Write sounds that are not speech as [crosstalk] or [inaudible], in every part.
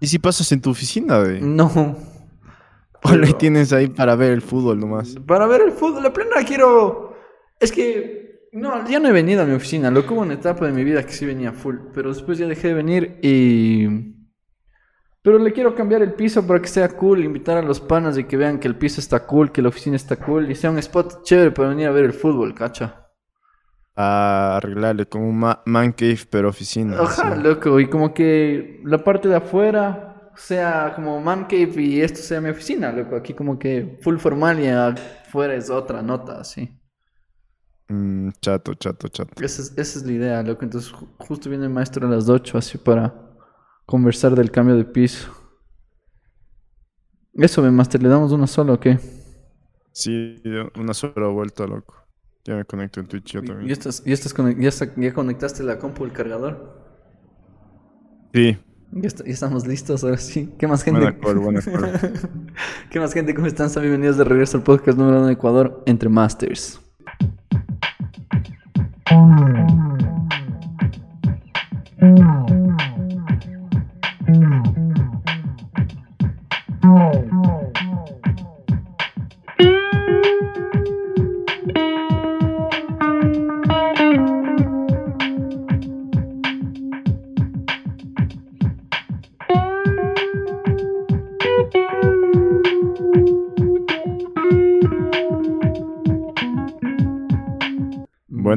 ¿Y si pasas en tu oficina, güey? No. ¿O le tienes ahí para ver el fútbol nomás? Para ver el fútbol, la plena quiero. Es que. No, ya no he venido a mi oficina. Lo que hubo una etapa de mi vida que sí venía full. Pero después ya dejé de venir y. Pero le quiero cambiar el piso para que sea cool, invitar a los panas y que vean que el piso está cool, que la oficina está cool y sea un spot chévere para venir a ver el fútbol, cacha. A arreglarle como un ma- man cave, pero oficina. Ajá, así. loco, y como que la parte de afuera sea como man cave y esto sea mi oficina, loco. Aquí como que full formal y afuera es otra nota, así. Mm, chato, chato, chato. Esa es, esa es la idea, loco. Entonces ju- justo viene el maestro a las 8 así para conversar del cambio de piso. Eso, me master, ¿le damos una sola o qué? Sí, una sola vuelta, loco. Ya me conecto en Twitch yo ¿Y también. estás, y estás ya, está- ya conectaste la compu el cargador? Sí, Ya, está- ya estamos listos, ahora sí. ¿Qué más gente? buena call, buena call. [laughs] ¿Qué más gente? ¿Cómo están? Sean bienvenidos de regreso al podcast número uno de Ecuador, Entre Masters.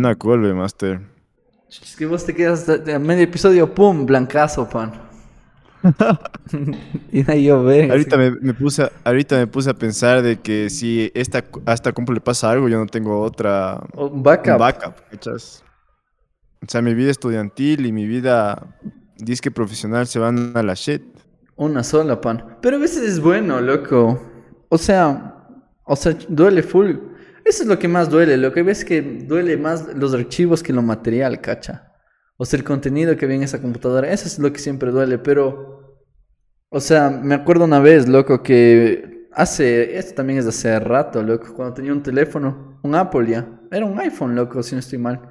Buena call, eh, Master. Es que vos te quedas a medio episodio, ¡pum! Blancazo, pan. [laughs] y ahí yo ve. Ahorita me, me puse, a- ahorita me puse a pensar de que si esta, a esta compu le pasa algo, yo no tengo otra Un un backup. backup, ¿cachas? O sea, mi vida estudiantil y mi vida disque profesional se van a la shit. Una sola, pan. Pero a veces es bueno, loco. O sea, o sea, duele full. Eso es lo que más duele. Lo que ves que duele más los archivos que lo material, cacha. O sea, el contenido que viene en esa computadora. Eso es lo que siempre duele. Pero, o sea, me acuerdo una vez, loco, que hace, esto también es de hace rato, loco, cuando tenía un teléfono, un Apple ya. Era un iPhone, loco, si no estoy mal.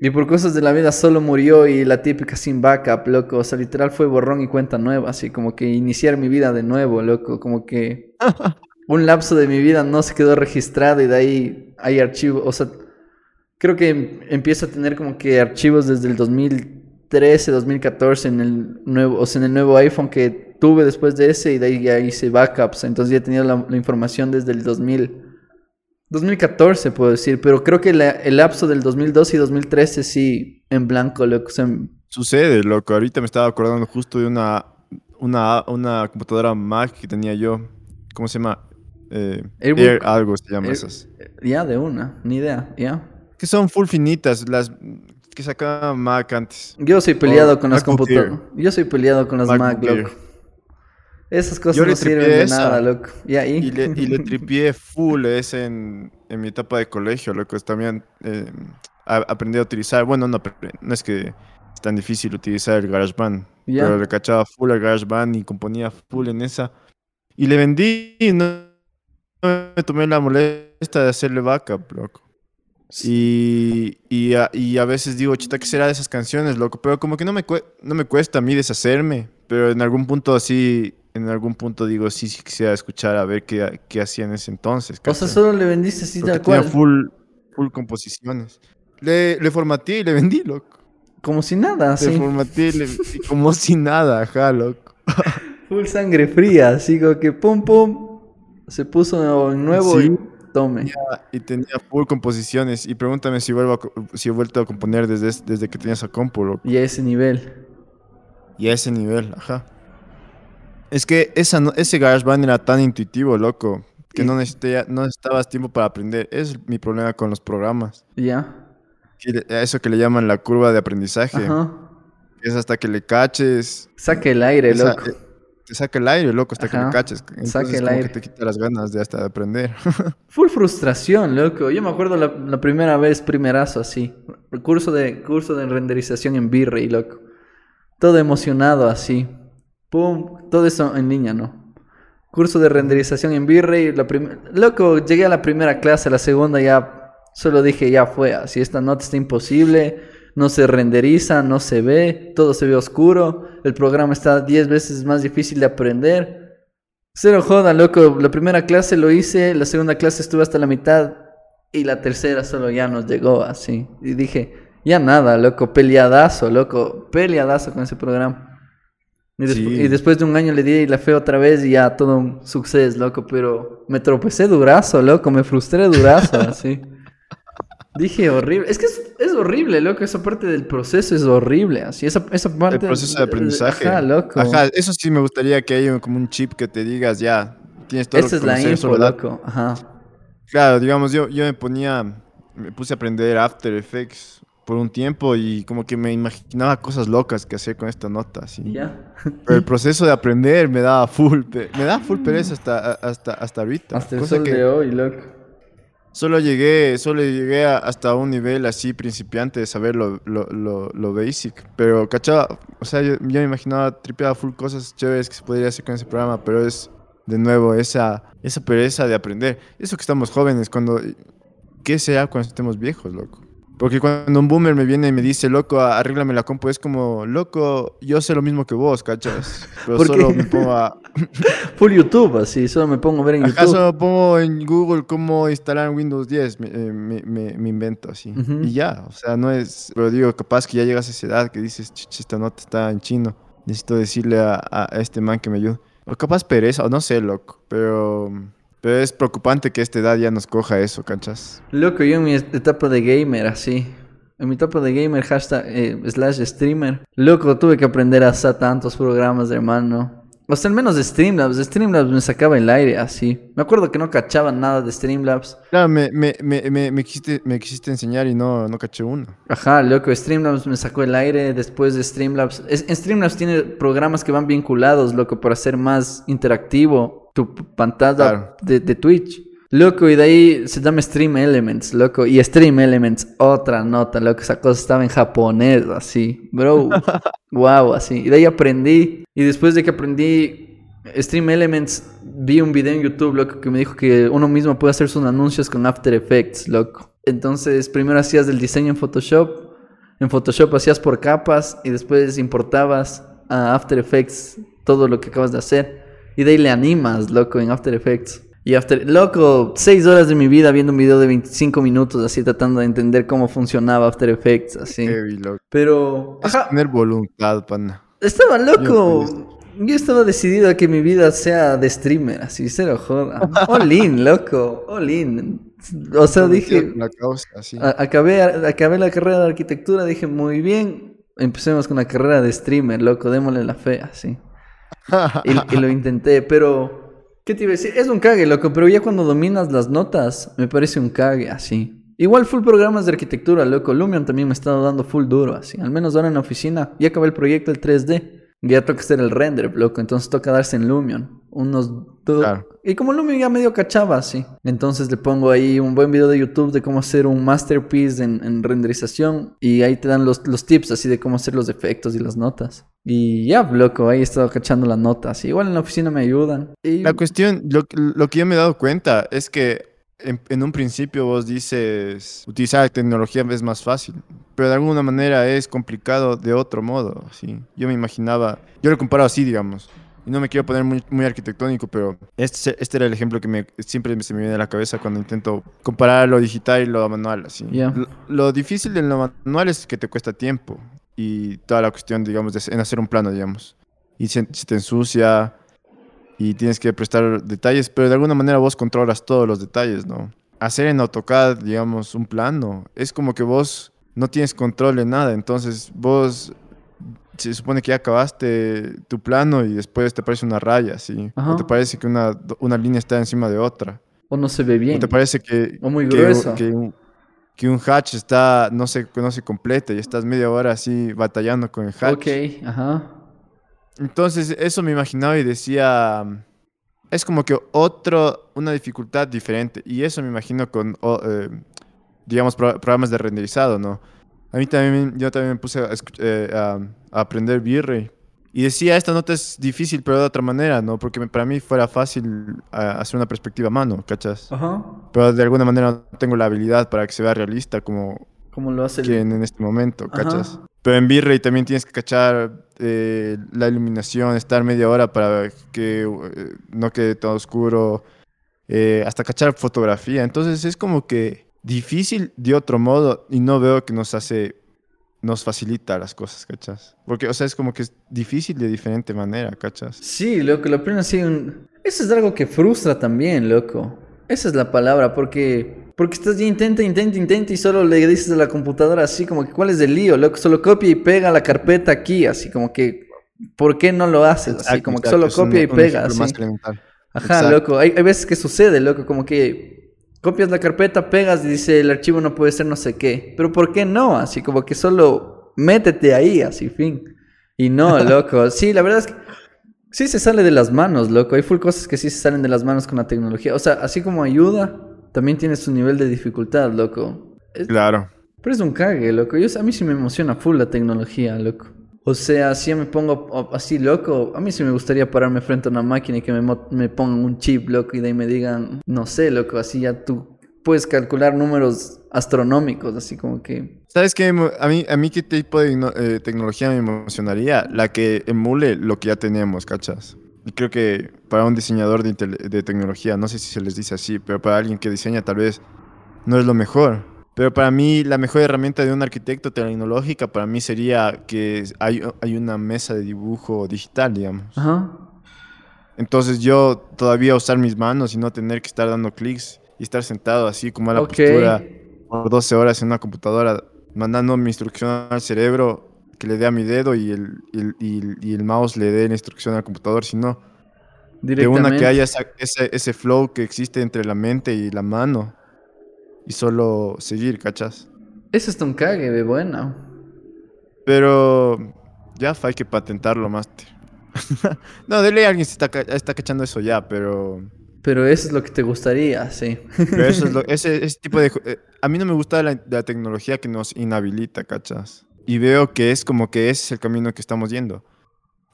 Y por cosas de la vida solo murió y la típica sin backup, loco. O sea, literal fue borrón y cuenta nueva, así como que iniciar mi vida de nuevo, loco. Como que [laughs] un lapso de mi vida no se quedó registrado y de ahí hay archivos. O sea, creo que em- empiezo a tener como que archivos desde el 2013, 2014 en el nuevo, o sea, en el nuevo iPhone que tuve después de ese y de ahí ya hice backups. Entonces ya he tenido la, información desde el 2000. 2014 puedo decir, pero creo que el lapso del 2012 y 2013 sí en blanco, loco. O sea, Sucede, loco. Ahorita me estaba acordando justo de una, una, una computadora Mac que tenía yo. ¿Cómo se llama? Eh, Airbook. Air algo se llama Air- esas. ya de una, ni idea, ya. Que son full finitas, las que sacaba Mac antes. Yo soy peleado Oh, con las computadoras. Yo soy peleado con las Mac, loco. Esas cosas no sirven de esa. nada, loco. Y ahí. Y le, y le [laughs] tripié full ese en, en mi etapa de colegio, loco. También eh, aprendí a utilizar, bueno, no, no es que es tan difícil utilizar el GarageBand, Ya. pero le cachaba full al GarageBand y componía full en esa. Y le vendí no me tomé la molestia de hacerle backup, loco. Y, y, a, y a veces digo, chita, ¿qué será de esas canciones, loco? Pero como que no me, no me cuesta a mí deshacerme. Pero en algún punto así, en algún punto digo, sí, sí quisiera escuchar a ver qué, qué hacía en ese entonces. o sea, solo le vendiste así Porque tal tenía cual. full, full composiciones. Le, le formateé y le vendí, loco. Como si nada, Le así. formateé y le vendí como si nada, ajá, loco. [laughs] Full sangre fría, así como que pum pum. Se puso en nuevo Sí. y tome. Y tenía full composiciones. Y pregúntame si, vuelvo a si he vuelto a componer desde, es- desde que tenía esa compu, loco. Y a ese nivel. Y a ese nivel, ajá. Es que esa, ese GarageBand era tan intuitivo, loco, que Y- no, necesité, no necesitabas tiempo para aprender. Es mi problema con los programas. Ya. Eso que le llaman la curva de aprendizaje. Ajá. Es hasta que le caches. Saque el aire, esa- loco. Te saca el aire, loco, hasta que caches. Entonces, el como aire. que te quita las ganas de hasta de aprender. [laughs] Full frustración, loco. Yo me acuerdo la, la primera vez, primerazo así. El curso de, curso de renderización en V-Ray, loco. Todo emocionado así. Pum. Todo eso en línea, ¿no? Curso de renderización en V-Ray. Loco, llegué a la primera clase, la segunda ya solo dije, ya fue. Así esta nota está imposible. No se renderiza, no se ve, todo se ve oscuro, el programa está 10 veces más difícil de aprender. Cero joda, loco, la primera clase lo hice, la segunda clase estuve hasta la mitad y la tercera solo ya nos llegó así. Y dije, ya nada, loco, peleadazo, loco, peleadazo con ese programa. Y, Sí. y después de un año le di la fe otra vez y ya todo un suceso, loco, pero me tropecé durazo, loco, me frustré durazo, [laughs] así. Dije horrible, es que es, es horrible, loco, esa parte del proceso es horrible, así, esa, esa parte... El proceso de aprendizaje. Ajá, loco. Ajá, eso sí me gustaría que haya como un chip que te digas, ya, tienes todo Esa es la info, loco, ajá. Claro, digamos, yo, yo me ponía, me puse a aprender After Effects por un tiempo y como que me imaginaba cosas locas que hacer con esta nota, así. Ya. Pero el proceso de aprender me daba full, me da full pereza hasta, hasta, hasta ahorita. Hasta el cosa sol que de hoy, loco. Solo llegué, solo llegué a- hasta un nivel así principiante de saber lo, lo, lo, basic. Pero, cachaba, o sea, yo, yo me imaginaba tripeaba full cosas chéveres que se podría hacer con ese programa, pero es, de nuevo, esa, esa pereza de aprender. Eso que estamos jóvenes, cuando... ¿Qué será cuando estemos viejos, loco? Porque cuando un boomer me viene y me dice, loco, arréglame la compu, es como, loco, yo sé lo mismo que vos, ¿cachas? [laughs] Pero ¿Por solo qué? me pongo a... [laughs] Full YouTube, así, solo me pongo a ver en Acaso YouTube. pongo en Google cómo instalar Windows 10, me, eh, me- me- me invento así. Y ya, o sea, no es... Pero digo, capaz que ya llegas a esa edad que dices, "Chuch, esta nota está en chino. Necesito decirle a- a este man que me ayude. O capaz pereza, o no sé, loco. Pero, pero es preocupante que a esta edad ya nos coja eso, ¿cachas? Loco, yo en mi etapa de gamer, así. En mi etapa de gamer, hashtag, eh, slash streamer. Loco, tuve que aprender a hacer tantos programas, hermano. O sea, al menos de Streamlabs. Streamlabs me sacaba el aire, así. Me acuerdo que no cachaba nada de Streamlabs. Claro, me, me, me, me, me quisiste, me quisiste enseñar y no, no caché uno. Ajá, loco, Streamlabs me sacó el aire después de Streamlabs. Es- en Streamlabs tiene programas que van vinculados, loco, para hacer más interactivo tu pantalla Claro. de, de Twitch. Loco, y de ahí se llama Stream Elements, loco. Y Stream Elements, otra nota, loco. Esa cosa estaba en japonés, así. Bro, [laughs] wow, así. Y de ahí aprendí. Y después de que aprendí Stream Elements, vi un video en YouTube, loco, que me dijo que uno mismo puede hacer sus anuncios con After Effects, loco. Entonces, primero hacías el diseño en Photoshop. En Photoshop hacías por capas y después importabas a After Effects todo lo que acabas de hacer. Y de ahí le animas, loco, en After Effects. Y After... Loco, seis horas de mi vida viendo un video de 25 minutos, así tratando de entender cómo funcionaba After Effects, así. Heavy, loco. Pero... Es tener voluntad, pana. estaba loco. Yo, Yo estaba decidido a que mi vida sea de streamer, así, cero joda. All in, loco, all in. O sea, dije... La causa, acabé la carrera de arquitectura, dije, muy bien, empecemos con la carrera de streamer, loco, démosle la fe, así. Y, y lo [laughs] intenté, pero, ¿qué te iba a decir? Es un cague, loco, pero ya cuando dominas las notas, me parece un cague, así. Igual full programas de arquitectura, loco, Lumion también me estado dando full duro, así. Al menos ahora en la oficina, ya acabé el proyecto el 3D, ya toca hacer el render, loco, entonces toca darse en Lumion. Unos Claro. Y como Lumion ya medio cachaba, así. Entonces le pongo ahí un buen video de YouTube de cómo hacer un masterpiece en, en renderización. Y ahí te dan los, los tips así de cómo hacer los efectos y las notas. Y ya, loco, ahí he estado cachando las notas. Igual en la oficina me ayudan. Y La cuestión, lo, lo que yo me he dado cuenta es que en, en un principio vos dices, utilizar la tecnología es más fácil, pero de alguna manera es complicado de otro modo, ¿sí? Yo me imaginaba, yo lo comparo así, digamos, y no me quiero poner muy, muy arquitectónico, pero este, este era el ejemplo que me, siempre se me viene a la cabeza cuando intento comparar lo digital y lo manual, así. Ya. Lo, lo difícil de lo manual es que te cuesta tiempo y toda la cuestión, digamos, de, en hacer un plano, digamos. Y se, se te ensucia, y tienes que prestar detalles, pero de alguna manera vos controlas todos los detalles, ¿no? Hacer en AutoCAD, digamos, un plano, es como que vos no tienes control de nada, entonces vos se supone que ya acabaste tu plano y después te parece una raya, ¿sí? Ajá. O te parece que una, una línea está encima de otra. o no se ve bien. O te parece que, O muy que- grueso. que un, que un hatch está, no se, no se completa y estás media hora así batallando con el hatch. Ok, ajá. Entonces, eso me imaginaba y decía, es como que otro, una dificultad diferente. Y eso me imagino con, eh, digamos, pro- programas de renderizado, ¿no? A mí también, yo también me puse a, eh, a- a aprender V-Ray. Y decía, esta nota es difícil, pero de otra manera, ¿no? Porque para mí fuera fácil ah, hacer una perspectiva a mano, ¿cachas? Ajá. Pero de alguna manera no tengo la habilidad para que se vea realista como, Como lo hace el... en, este momento, Ajá. Pero en V-Ray también tienes que cachar eh, la iluminación, estar media hora para que eh, no quede todo oscuro, eh, hasta cachar fotografía. Entonces es como que difícil de otro modo y no veo que nos hace, nos facilita las cosas, ¿cachas? Porque, o sea, es como que es difícil de diferente manera, ¿cachas? Sí, loco, lo aprenden así un... Eso es algo que frustra también, loco. Esa es la palabra, porque... Porque estás ya intenta, intenta, intenta y solo le dices a la computadora así como que cuál es el lío, loco, solo copia y pega la carpeta aquí, así como que ¿por qué no lo haces? Así Exacto, como que exacto, solo un- copia y pega, así. más. Ajá, Exacto. loco, hay, hay veces que sucede, loco, como que copias la carpeta, pegas y dice el archivo no puede ser no sé qué, pero ¿por qué no? Así como que solo métete ahí, así, fin. Y no, [laughs] loco, sí, la verdad es que sí se sale de las manos, loco, hay full cosas que sí se salen de las manos con la tecnología, o sea, así como ayuda, también tiene su nivel de dificultad, loco. Es- Claro. pero es un cague, loco. Yo, a mí sí me emociona full la tecnología, loco. O sea, si yo me pongo así loco, a mí sí me gustaría pararme frente a una máquina y que me, me pongan un chip, loco, y de ahí me digan, no sé, loco, así ya tú puedes calcular números astronómicos, así como que... ¿Sabes qué? A mí, a mí qué tipo de eh, tecnología me emocionaría? La que emule lo que ya tenemos, ¿cachas? Y creo que para un diseñador de, de tecnología, no sé si se les dice así, pero para alguien que diseña tal vez no es lo mejor. Pero para mí la mejor herramienta de un arquitecto tecnológica para mí sería que hay, hay una mesa de dibujo digital, digamos. Ajá. Entonces yo todavía usar mis manos y no tener que estar dando clics y estar sentado así como a la postura por 12 horas en una computadora mandando mi instrucción al cerebro que le dé a mi dedo y el, y el, y el- y el mouse le dé la instrucción al computador, sino de una que haya esa- ese, ese flow que existe entre la mente y la mano y solo seguir, ¿cachas? Eso está un cague de buena. Pero ya hay que patentarlo más. [laughs] no, de ley alguien se está, está cachando eso ya, pero... Pero eso es lo que te gustaría, sí. Pero eso es lo- [laughs] ese, ese tipo de... eh, a mí no me gusta la, la tecnología que nos inhabilita, ¿cachas? Y veo que es como que ese es el camino que estamos yendo.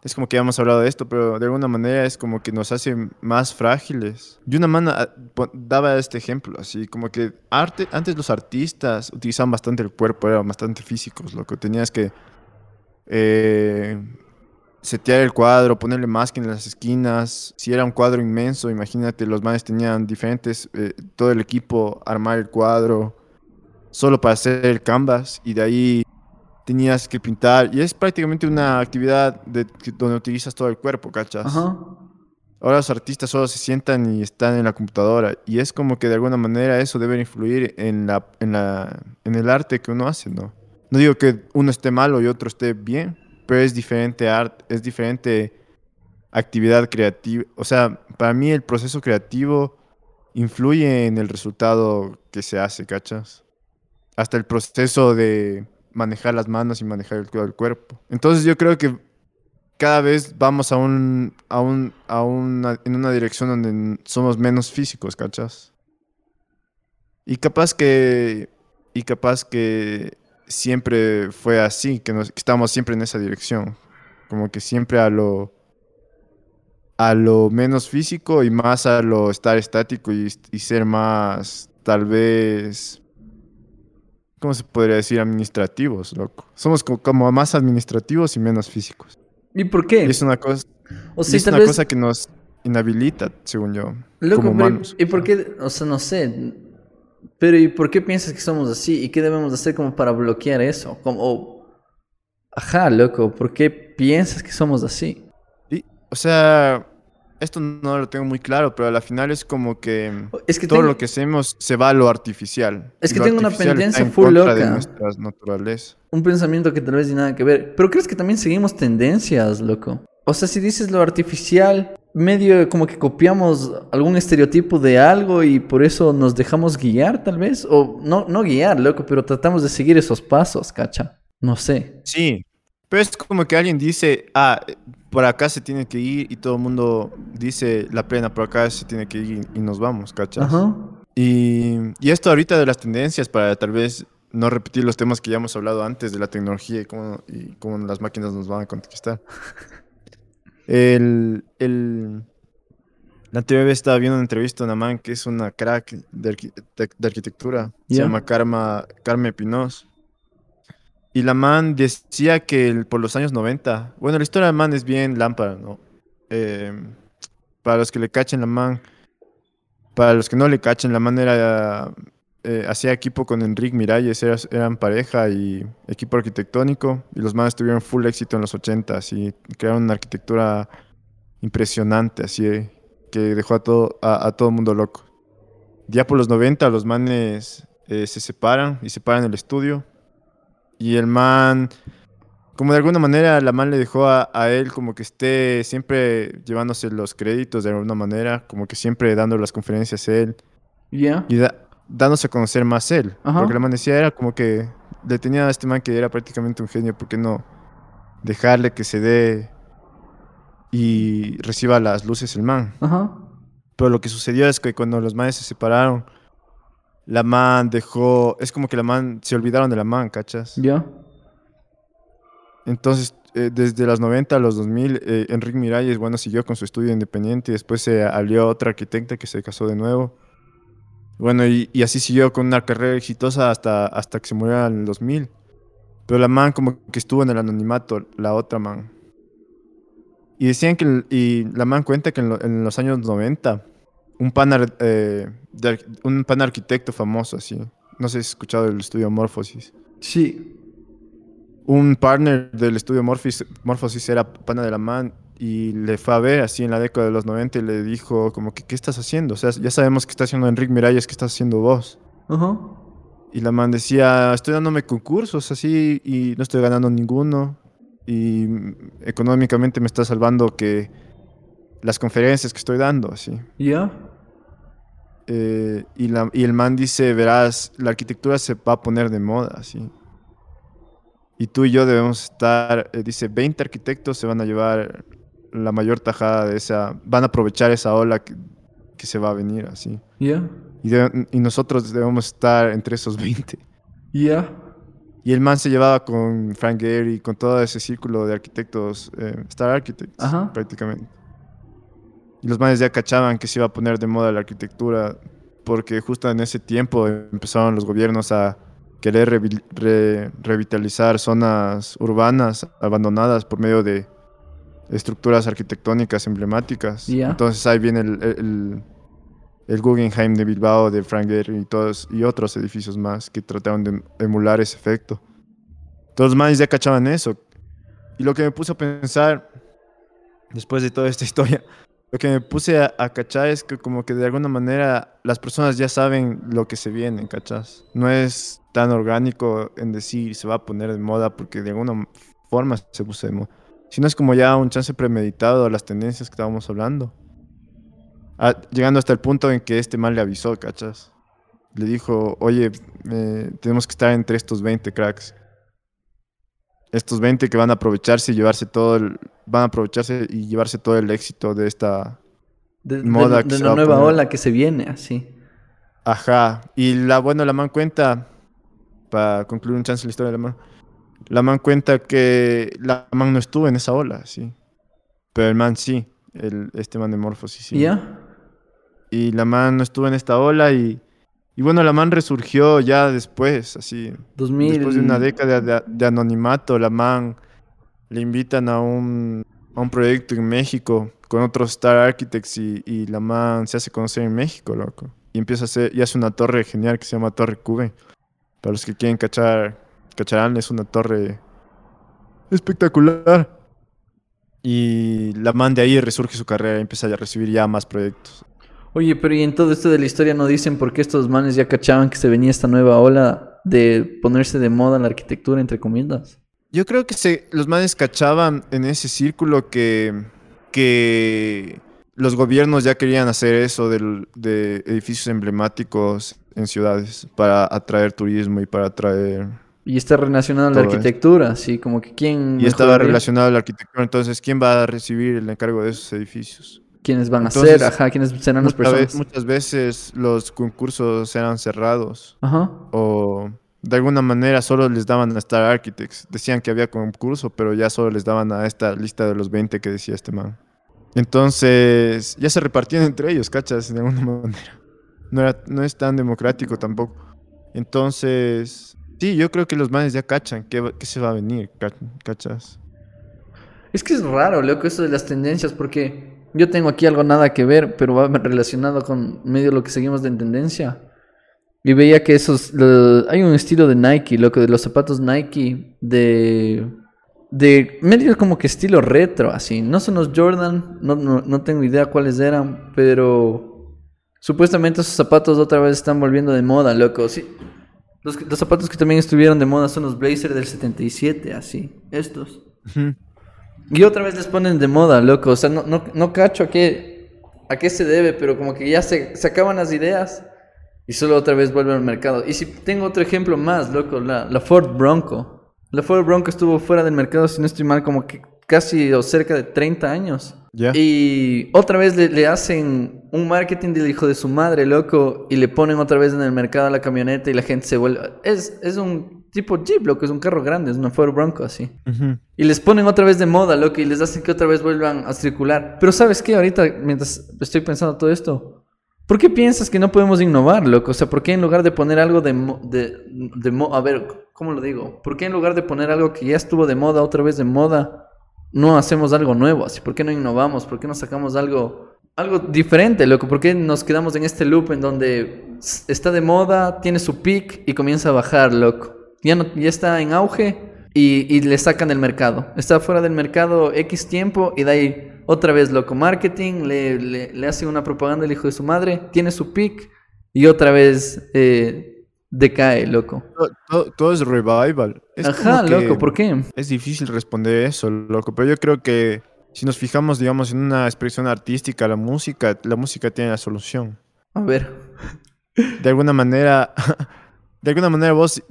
Es como que ya hemos hablado de esto, pero de alguna manera es como que nos hace más frágiles. Y una mano ah, daba este ejemplo, así como que arte, antes los artistas utilizaban bastante el cuerpo, eran bastante físicos, lo que tenías que eh, setear el cuadro, ponerle máscara en las esquinas. Si era un cuadro inmenso, imagínate, los manes tenían diferentes, eh, todo el equipo, armar el cuadro, solo para hacer el canvas, y de ahí tenías que pintar. Y es prácticamente una actividad de, donde utilizas todo el cuerpo, ¿cachas? Ajá. Ahora los artistas solo se sientan y están en la computadora. Y es como que de alguna manera eso debe influir en, la, en, la, en el arte que uno hace, ¿no? No digo que uno esté malo y otro esté bien, pero es diferente arte, es diferente actividad creativa. O sea, para mí el proceso creativo influye en el resultado que se hace, ¿cachas? Hasta el proceso de manejar las manos y manejar el, cuerpo. Entonces yo creo que cada vez vamos a un, a un, a una, en una dirección donde somos menos físicos, ¿cachas? Y capaz que, y capaz que siempre fue así, que, nos, que estamos siempre en esa dirección, como que siempre a lo, a lo menos físico y más a lo estar estático y ser más, tal vez, ¿cómo se podría decir? Administrativos, loco. Somos co- como más administrativos y menos físicos. ¿Y por qué? Y es una cosa, o sea, es una vez... cosa que nos inhabilita, según yo, Loco, como pero, humanos. ¿y por qué? O sea, no sé. Pero ¿y por qué piensas que somos así? ¿Y qué debemos de hacer como para bloquear eso? Como, o- Ajá, loco, ¿por qué piensas que somos así? Y, o sea, esto no lo tengo muy claro, pero a la final es como que Es que todo tengo- lo que hacemos se va a lo artificial. Es que lo tengo una pendencia en full de loca. nuestra naturaleza. un pensamiento que tal vez ni nada que ver. Pero crees que también seguimos tendencias, loco. O sea, si dices lo artificial, medio como que copiamos algún estereotipo de algo y por eso nos dejamos guiar, tal vez. O no, no guiar, loco, pero tratamos de seguir esos pasos, cacha. No sé. Sí, pero es como que alguien dice, ah, por acá se tiene que ir y todo el mundo dice la plena, por acá se tiene que ir y nos vamos, ¿cachas? Ajá. Y, y esto ahorita de las tendencias para tal vez no repetir los temas que ya hemos hablado antes de la tecnología y cómo, y cómo las máquinas nos van a conquistar. [laughs] El, el- La anterior vez estaba viendo una entrevista a una man que es una crack de, arqui- de- de arquitectura. Se llama Karma, Carmen Pinos. Y la man decía que el- por los años 90, bueno, la historia de la man es bien lámpara, ¿no? Eh, para los que le cachen la man, para los que no le cachen, la man era, eh, hacía equipo con Enrique Miralles, era- eran pareja y equipo arquitectónico, y los manes tuvieron full éxito en los 80 y crearon una arquitectura impresionante, así, eh, que dejó a todo, a, a todo mundo loco. Ya por los 90 los manes eh, se separan y separan el estudio. Y el man, como de alguna manera la man le dejó a, a él como que esté siempre llevándose los créditos de alguna manera, como que siempre dando las conferencias él Ya. y da- dándose a conocer más él. Ajá. Porque la man decía, era como que le tenía a este man que era prácticamente un genio, ¿por qué no dejarle que se dé y reciba las luces el man? Ajá. Pero lo que sucedió es que cuando los manes se separaron, la man dejó. Es como que la man. Se olvidaron de la man, ¿cachas? Ya. Entonces, eh, desde los 90 a los 2000, eh, Enrique Miralles, bueno, siguió con su estudio independiente y después se alió otra arquitecta que se casó de nuevo. Bueno, y, y así siguió con una carrera exitosa hasta, hasta que se murió en el 2000. Pero la man como que estuvo en el anonimato, la otra man. Y decían que, y la man cuenta que en, lo- en los años 90, un pan, ar- eh, de un pan arquitecto famoso, así, no sé si has escuchado el estudio Morphosis, Sí. un partner del estudio Morphosis era pana de la man y le fue a ver así en la década de los 90 y le dijo como que, ¿qué estás haciendo? O sea, ya sabemos que está haciendo Enrique Miralles, ¿qué estás haciendo vos? Ajá. Y la man decía, estoy dándome concursos así y no estoy ganando ninguno. Y mm, económicamente me está salvando que las conferencias que estoy dando, así. Ya. Eh, y, la- y el man dice, verás, la arquitectura se va a poner de moda, así. Y tú y yo debemos estar, eh, dice, 20 arquitectos se van a llevar la mayor tajada de esa, van a aprovechar esa ola que, que se va a venir, así. Ya. Y, de- y nosotros debemos estar entre esos 20. Ya. Y el man se llevaba con Frank Gehry, con todo ese círculo de arquitectos, eh, Star Architects, Ajá. prácticamente. Y los manes ya cachaban que se iba a poner de moda la arquitectura, porque justo en ese tiempo empezaron los gobiernos a querer revi- re- revitalizar zonas urbanas abandonadas por medio de estructuras arquitectónicas emblemáticas. Ya. Entonces ahí viene el, el, el Guggenheim de Bilbao, de Frank Gehry y, todos, y otros edificios más que trataron de emular ese efecto. Todos los manes ya cachaban eso. Y lo que me puse a pensar, después de toda esta [laughs] historia, lo que me puse a, cachar es que como que de alguna manera las personas ya saben lo que se viene, ¿cachas? No es tan orgánico en decir se va a poner de moda porque de alguna forma se puso de moda. Sino es como ya un chance premeditado a las tendencias que estábamos hablando. Ah, llegando hasta el punto en que este man le avisó, ¿cachas? Le dijo, oye, eh, tenemos que estar entre estos 20 cracks. Estos 20 que van a aprovecharse y llevarse todo el, van a aprovecharse y llevarse todo el éxito de esta De, de- Moda que de se la nueva ola que se viene, así. Ajá. Y la, bueno, la man cuenta, para concluir un chance la historia de la man, la man cuenta que la man no estuvo en esa ola, sí. Pero el man sí, el, este man de Morphosis, sí. ¿Ya? Y la man no estuvo en esta ola y, y bueno, la man resurgió ya después, así. 2000. Después de una década de, de anonimato, la man le invitan a un, a un proyecto en México con otros Star Architects y, y la man se hace conocer en México, loco. Y empieza a hacer, y hace una torre genial que se llama Torre Cube. Para los que quieren cachar, cacharán, es una torre espectacular. Y la man de ahí resurge su carrera y empieza a recibir ya más proyectos. Oye, pero y en todo esto de la historia no dicen por qué estos manes ya cachaban que se venía esta nueva ola de ponerse de moda la arquitectura, entre comillas. Yo creo que se, los manes cachaban en ese círculo que, que los gobiernos ya querían hacer eso del- de edificios emblemáticos en ciudades para atraer turismo y para atraer... Y está relacionado a la esto. arquitectura, así como que quién. Y estaba relacionado a la arquitectura, entonces ¿quién va a recibir el encargo de esos edificios? ¿Quiénes van a ser? Ajá, ¿quiénes serán las personas? muchas veces los concursos eran cerrados Ajá. o de alguna manera solo les daban a Star Architects. Decían que había concurso, pero ya solo les daban a esta lista de los 20 que decía este man. Entonces, ya se repartían entre ellos, ¿cachas? De alguna [laughs] manera. No, era, no es tan democrático tampoco. Entonces, sí, yo creo que los manes ya cachan que, se va a venir, ¿cachas? Es que es raro, loco, eso de las tendencias, porque yo tengo aquí algo nada que ver, pero va relacionado con medio lo que seguimos de tendencia. Y veía que esos. hay un estilo de Nike, loco, de los zapatos Nike, de. De medio como que estilo retro, así. No son los Jordan, no, no, tengo idea cuáles eran, pero. Supuestamente esos zapatos otra vez están volviendo de moda, loco. Sí. Los, los zapatos que también estuvieron de moda son los Blazer del 77, así. Estos. Y otra vez les ponen de moda, loco. O sea, no, no, no cacho a qué, a qué se debe, pero como que ya se, se acaban las ideas y solo otra vez vuelven al mercado. Y si tengo otro ejemplo más, loco, la, la Ford Bronco. La Ford Bronco estuvo fuera del mercado, si no estoy mal, como que casi o cerca de 30 años. Y otra vez le, le, hacen un marketing del hijo de su madre, loco, y le ponen otra vez en el mercado la camioneta y la gente se vuelve... Es, es un tipo Jeep, loco, es un carro grande, es una Ford Bronco así. Y les ponen otra vez de moda, loco, y les hacen que otra vez vuelvan a circular. Pero ¿sabes qué? Ahorita, mientras estoy pensando todo esto, ¿por qué piensas que no podemos innovar, loco? O sea, ¿por qué en lugar de poner algo de... de, de a ver, ¿cómo lo digo? ¿Por qué en lugar de poner algo que ya estuvo de moda, otra vez de moda, no hacemos algo nuevo? ¿por qué no innovamos? ¿Por qué no sacamos algo algo diferente, loco. ¿Por qué nos quedamos en este loop en donde está de moda, tiene su peak y comienza a bajar, loco? ya, no, ya está en auge y, le sacan del mercado. Está fuera del mercado X tiempo y de ahí otra vez loco marketing, le, le, hace una propaganda al hijo de su madre, tiene su pick y otra vez eh, decae, loco. Todo, es revival. Ajá, loco, ¿por qué? Es difícil responder eso, loco, pero yo creo que si nos fijamos, digamos, en una expresión artística, la música, la música tiene la solución. A ver. De alguna manera... [laughs] de alguna manera vos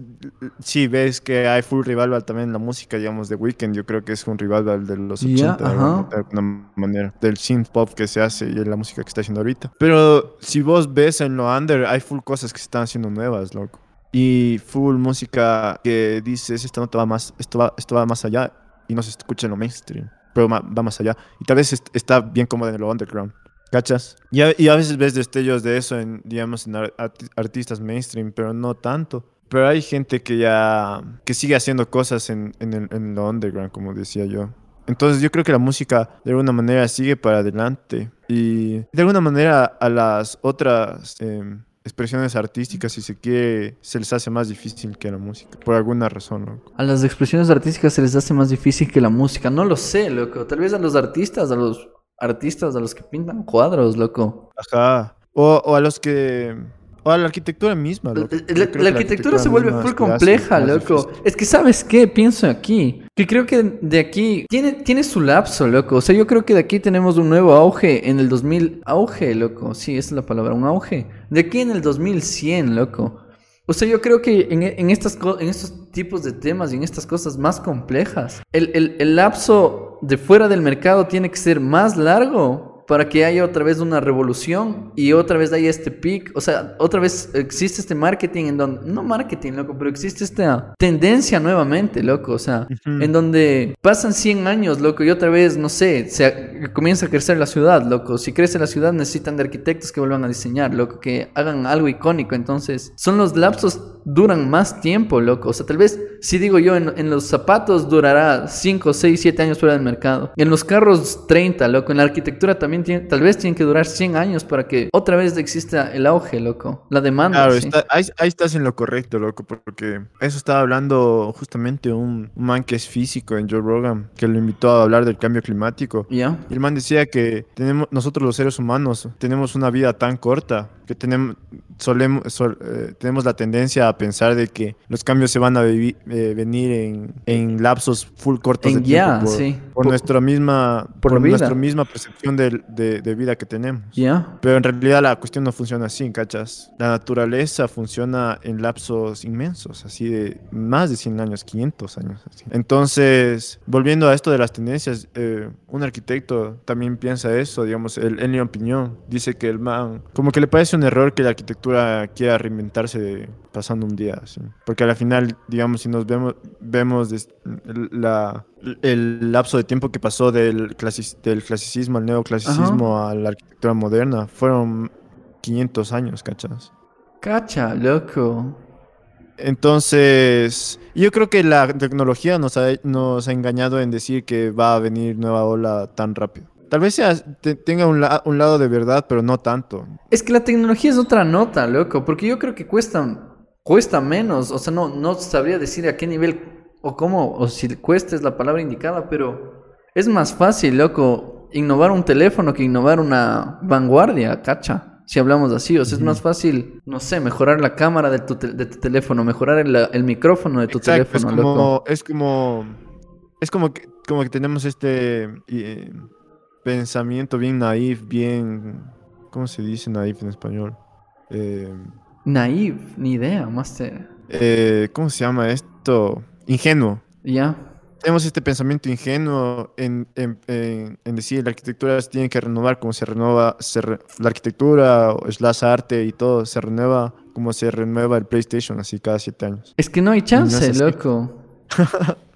sí ves que hay full revival también en la música, digamos, de Weekend. Yo creo que es un revival de los 80, de, alguna manera, del synth pop que se hace y en la música que está haciendo ahorita. Pero si vos ves en lo under, hay full cosas que se están haciendo nuevas, loco. Y full música que dices, esta nota va más, esto va, esto va más allá y no se escucha en lo mainstream, pero va más allá. Y tal vez está bien cómodo en lo underground. ¿Cachas? Y a, y a, veces ves destellos de eso en, digamos, en artistas mainstream, pero no tanto. Pero hay gente que ya, que sigue haciendo cosas en, en, el, en lo underground, como decía yo. Entonces yo creo que la música de alguna manera sigue para adelante. Y de alguna manera a las otras em, expresiones artísticas, si se quiere, se les hace más difícil que la música, por alguna razón, loco. A las expresiones artísticas se les hace más difícil que la música, no lo sé, loco. Tal vez a los artistas, a los artistas, a los que pintan cuadros, loco. Ajá. O, o a los que o a la arquitectura misma, loco. La, arquitectura, se vuelve full compleja, loco. Es que, ¿sabes qué? Pienso aquí. Que creo que de aquí tiene, tiene su lapso, loco. O sea, yo creo que de aquí tenemos un nuevo auge en el 2000. Auge, loco. Sí, esa es la palabra, un auge. De aquí en el 2100, loco. O sea, yo creo que en, en, estas, en estos tipos de temas y en estas cosas más complejas, el, el, el lapso de fuera del mercado tiene que ser más largo para que haya otra vez una revolución y otra vez haya este pic, o sea, otra vez existe este marketing en donde, no marketing, loco, pero existe esta tendencia nuevamente, loco, o sea, en donde pasan 100 años, loco, y otra vez, no sé, se comienza a crecer la ciudad, loco, si crece la ciudad necesitan de arquitectos que vuelvan a diseñar, loco, que hagan algo icónico, entonces, son los lapsos duran más tiempo, loco. O sea, tal vez, si digo yo, en, los zapatos durará 5, 6, 7 años fuera del mercado. En los carros 30, loco. En la arquitectura también tiene, tal vez tienen que durar 100 años para que otra vez exista el auge, loco. La demanda. Claro, ahí, estás en lo correcto, loco, porque eso estaba hablando justamente un, man que es físico en Joe Rogan, que lo invitó a hablar del cambio climático. Ya. Y el man decía que tenemos, nosotros los seres humanos tenemos una vida tan corta que tenemos, solemos, eh, tenemos la tendencia a pensar de que los cambios se van a eh, venir en, en, lapsos full cortos de tiempo por, sí. por, nuestra misma por, nuestra misma percepción de, de, vida que tenemos. Ya. Pero en realidad la cuestión no funciona así, ¿cachas? La naturaleza funciona en lapsos inmensos, así de más de 100 años, 500 años. Así. Entonces, volviendo a esto de las tendencias, eh, un arquitecto también piensa eso, digamos, él, en mi opinión, dice que el man, como que le parece parece un error que la arquitectura quiera reinventarse pasando un día. Porque al final, digamos, si nos vemos, vemos la, el lapso de tiempo que pasó del, clasis- del clasicismo al neoclasicismo a la arquitectura moderna, fueron 500 años, ¿cachas? Cacha, loco. Entonces, yo creo que la tecnología nos ha, nos ha engañado en decir que va a venir nueva ola tan rápido. Tal vez sea, te- tenga un, la- un lado de verdad, pero no tanto. Es que la tecnología es otra nota, loco, porque yo creo que cuesta, cuesta menos, o sea, no, no sabría decir a qué nivel o cómo, o si cuesta es la palabra indicada, pero es más fácil, loco, innovar un teléfono que innovar una vanguardia, cacha. Si hablamos así, o sea, es más fácil, no sé, mejorar la cámara de tu, te- de tu teléfono, mejorar el, el micrófono de tu Exacto, es teléfono, loco. como, es como, es como que, como que tenemos este eh, pensamiento bien naif, bien, ¿cómo se dice naif en español? Eh, Naive, ni idea, máster. eh, ¿Cómo se llama esto? Ingenuo. Ya. Tenemos este pensamiento ingenuo en, en- en- en decir la arquitectura se tiene que renovar como se renueva se re- la arquitectura slash arte y todo se renueva como se renueva el PlayStation así cada siete años. Es que no hay no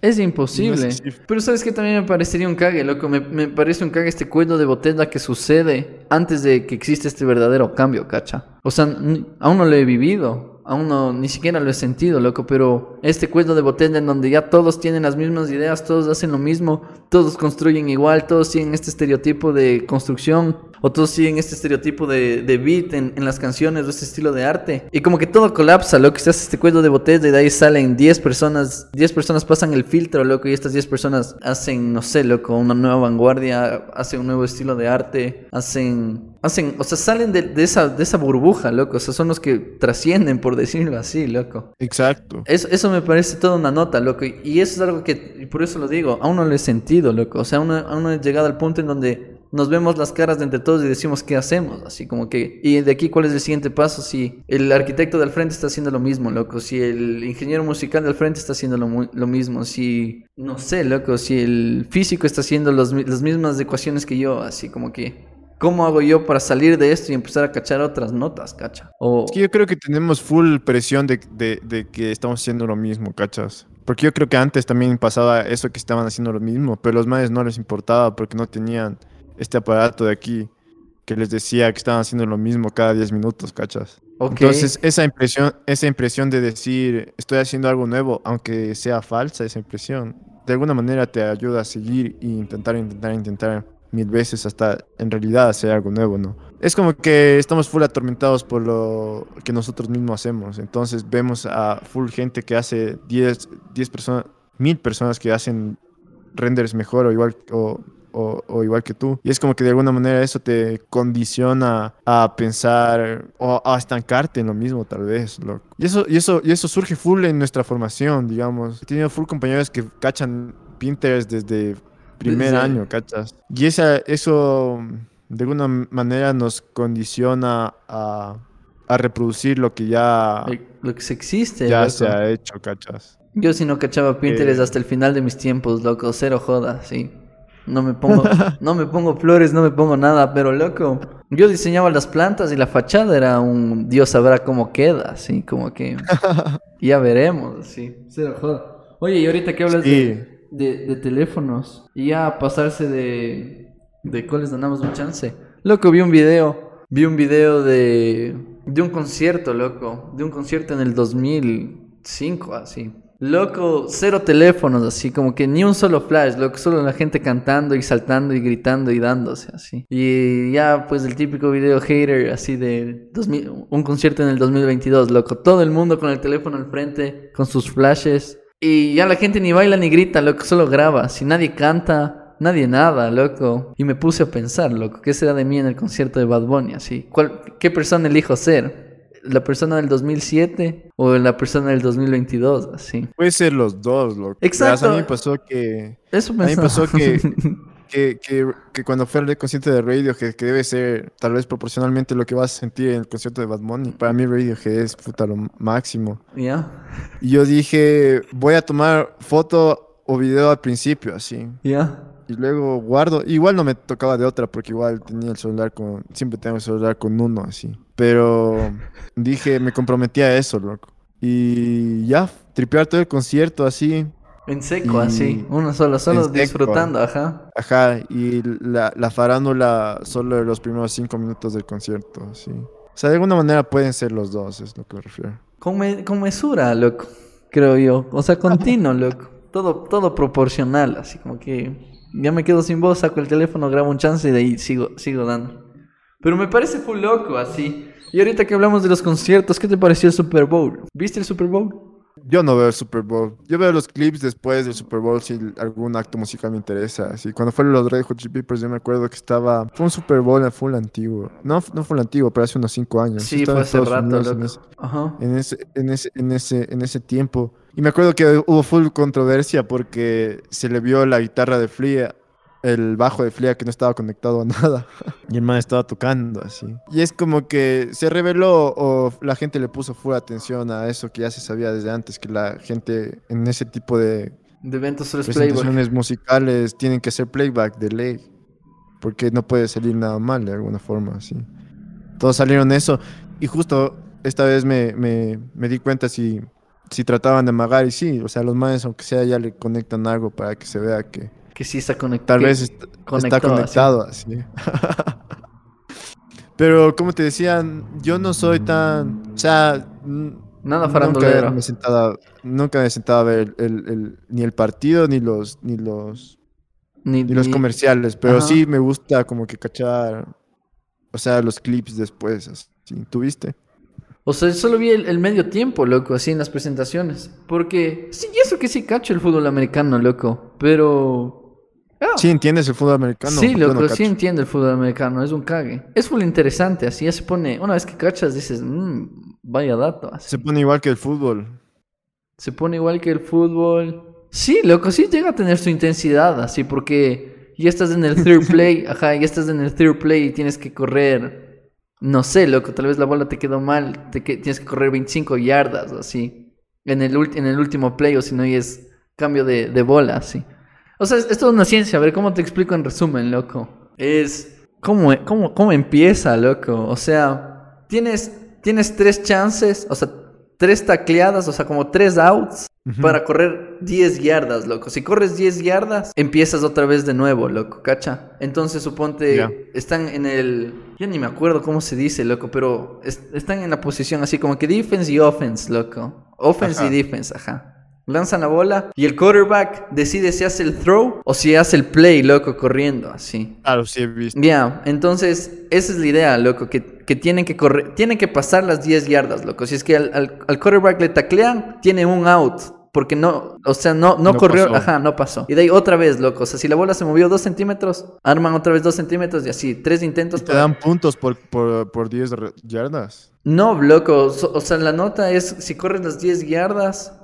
es imposible. Pero sabes que también me parecería un cague, loco. Me, me parece un cague este cuello de botella que sucede antes de que exista este verdadero cambio, cacha. O sea, aún no lo he vivido. Aún no, ni siquiera lo he sentido, loco. Pero este cuello de botella en donde ya todos tienen las mismas ideas, todos hacen lo mismo, todos construyen igual, todos siguen este estereotipo de construcción. O todos siguen este estereotipo de, de beat en, en las canciones o este estilo de arte. Y como que todo colapsa, loco. Se hace este cuello de botella y de ahí salen 10 personas. 10 personas pasan el filtro, loco. Y estas 10 personas hacen, no sé, loco, una nueva vanguardia. Hacen un nuevo estilo de arte. Hacen. Hacen, o sea, salen de, de esa, de esa burbuja, loco. O sea, son los que trascienden, por decirlo así, loco. Exacto. Eso, eso me parece toda una nota, loco. Y y eso es algo que, y por eso lo digo, aún no lo he sentido, loco. O sea, aún no, aún no he llegado al punto en donde nos vemos las caras de entre todos y decimos qué hacemos. Así como que, y de aquí cuál es el siguiente paso. Si el arquitecto del frente está haciendo lo mismo, loco. Si el ingeniero musical del frente está haciendo lo, lo mismo. Si, no sé, loco. Si el físico está haciendo los las mismas ecuaciones que yo. Así como que, ¿cómo hago yo para salir de esto y empezar a cachar otras notas, cacha? O, Es que yo creo que tenemos full presión de, de- de que estamos haciendo lo mismo, ¿cachas? Porque yo creo que antes también pasaba eso que estaban haciendo lo mismo, pero los manes no les importaba porque no tenían este aparato de aquí que les decía que estaban haciendo lo mismo cada 10 minutos, ¿cachas? Entonces, esa impresión, esa impresión de decir estoy haciendo algo nuevo, aunque sea falsa esa impresión, de alguna manera te ayuda a seguir e intentar, intentar, intentar mil veces hasta en realidad hacer algo nuevo, ¿no? Es como que estamos full atormentados por lo que nosotros mismos hacemos. Entonces vemos a full gente que hace 10, 10 personas, mil personas que hacen renders mejor o igual o, o- o igual que tú. Y es como que de alguna manera eso te condiciona a pensar o a estancarte en lo mismo tal vez. loco. Y eso, y eso, y eso surge full en nuestra formación, digamos. He tenido full compañeros que cachan Pinterest desde primer Desde- año, cachas. Y esa, eso de alguna manera nos condiciona a, a reproducir lo que ya, Lo que se existe. ya loco. se ha hecho, cachas. Yo si no cachaba Pinterest Eh. hasta el final de mis tiempos, loco, cero joda, sí. No me pongo, [laughs] no me pongo flores, no me pongo nada, pero loco, yo diseñaba las plantas y la fachada era un Dios sabrá cómo queda, así como que [laughs] ya veremos, sí. Cero joda. Oye, y ahorita que hablas Sí. de, de, de teléfonos y ya pasarse de de cuáles ganamos un chance. Loco, vi un video, vi un video de de un concierto, loco, de un concierto en el 2005, así. Loco, cero teléfonos, así como que ni un solo flash, loco, solo la gente cantando y saltando y gritando y dándose, así. Y ya, pues el típico video hater, así de 2000, un concierto en el 2022, loco, todo el mundo con el teléfono al frente, con sus flashes. Y ya la gente ni baila ni grita, loco, solo graba. Si nadie canta, nadie nada, loco. Y me puse a pensar, loco, ¿qué será de mí en el concierto de Bad Bunny? Así, ¿Cuál, ¿qué persona elijo ser? ¿La persona del 2007 o la persona del 2022? Así. Puede ser los dos, loco. Exacto. A mí pasó que, Eso a mí me pasó que, [laughs] que, que, que cuando fui al concierto de Radiohead, que debe ser tal vez proporcionalmente lo que vas a sentir en el concierto de Bad Bunny, para mí Radiohead es puta lo máximo. ¿Ya? Y yo dije, voy a tomar foto o video al principio, así. ¿Ya? Y luego guardo. Igual no me tocaba de otra porque igual tenía el celular con... Siempre tengo el celular con uno así. Pero [laughs] dije, me comprometí a eso, loco. Y ya, tripear todo el concierto así. En seco, Y- así. Uno solo, solo en seco. disfrutando, ajá. Ajá, y la, la farándula solo los primeros cinco minutos del concierto, así. O sea, de alguna manera pueden ser los dos, es lo que me refiero. Con, me- con mesura, loco. Creo yo. O sea, continuo, loco. Todo, todo proporcional, así como que ya me quedo sin voz, saco el teléfono, grabo un chance y de ahí sigo, sigo dando. Pero me parece full loco, así. Y ahorita que hablamos de los conciertos, ¿qué te pareció el Super Bowl? ¿Viste el Super Bowl? Yo no veo el Super Bowl. Yo veo los clips después del Super Bowl si algún acto musical me interesa. Así, cuando fueron los Red Hot Chili Peppers, yo me acuerdo que estaba... Fue un Super Bowl full antiguo. No, no full antiguo, pero hace unos cinco años. Sí, fue en hace rato, Unidos en loco. ese- Ajá. en ese, en ese, en ese, en ese tiempo. Y me acuerdo que hubo full controversia porque se le vio la guitarra de Flea, el bajo de Flea que no estaba conectado a [laughs] nada. Y el man estaba tocando así. Y es como que se reveló o la gente le puso full atención a eso que ya se sabía desde antes, que la gente en ese tipo de De eventos presentaciones musicales tienen que ser playback de ley. Porque no puede salir nada mal de alguna forma, así. Todos salieron eso. Y justo esta vez me, me, me di cuenta si, si trataban de amagar. Y sí, o sea, los manes, aunque sea, ya le conectan algo para que se vea que Que sí está conectado. tal vez est- está así. conectado así. [laughs] Pero como te decían, yo no soy tan. O sea. Nada Nunca farandulero. me he sentado, nunca me he sentado a ver el, el- ni el partido ni los, ni los Ni, los comerciales, pero Ajá. sí me gusta como que cachar, o sea, los clips después. así. ¿Tuviste? O sea, solo vi el, el medio tiempo, loco, así en las presentaciones. Porque, sí, eso que sí cacho el fútbol americano, loco. Pero. ah, Sí, ¿entiendes el fútbol americano? sí, Yo loco, no sí entiendo el fútbol americano, es un cague. Es full interesante, así ya se pone. Una vez que cachas, dices, "Mm, vaya dato. Así. Se pone igual que el fútbol. Se pone igual que el fútbol. Sí, loco, sí llega a tener su intensidad, así, porque ya estás en el third [laughs] play, ajá, ya estás en el third play y tienes que correr. No sé, loco, tal vez la bola te quedó mal, tienes que correr 25 yardas, así, en el, en el último play, o si no, y es cambio de, bola, así. O sea, es, es una ciencia, a ver, ¿cómo te explico en resumen, loco? Es, ¿cómo, cómo, cómo empieza, loco? O sea, tienes, tienes tres chances, o sea, tres tacleadas, o sea, como tres outs para correr 10 yardas, loco. Si corres 10 yardas, empiezas otra vez de nuevo, loco, ¿cacha? Entonces suponte, están en el... Ya ni me acuerdo cómo se dice, loco, pero es- están en la posición así como que defense y offense, loco. Offense Ajá. y defense, ajá. Lanzan la bola y el quarterback decide si hace el throw o si hace el play, loco, corriendo, así. Claro, sí he visto. Ya, entonces esa es la idea, loco, que, que tienen que correr, tienen que pasar las 10 yardas, loco. Si es que al, al, al quarterback le taclean, tiene un out. Porque no, o sea, no, no, No corrió, pasó. ajá, no pasó. Y de ahí otra vez, loco. O sea, si la bola se movió dos centímetros, arman otra vez dos centímetros y así, tres intentos. Y te para- dan puntos por, por, por 10 re- yardas. No, loco. o sea, la nota es, si corres las 10 yardas,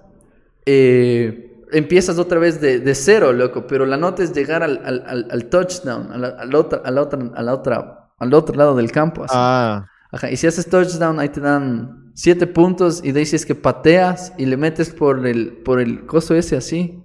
eh, empiezas otra vez de, de cero, loco. Pero la nota es llegar al, al, al- al touchdown, a la, a la otra, a la otra, a la otra, al otro lado del campo. así. Ah, Ajá, y si haces touchdown, ahí te dan 7 puntos. Y de ahí si es que pateas y le metes por el, por el coso ese así.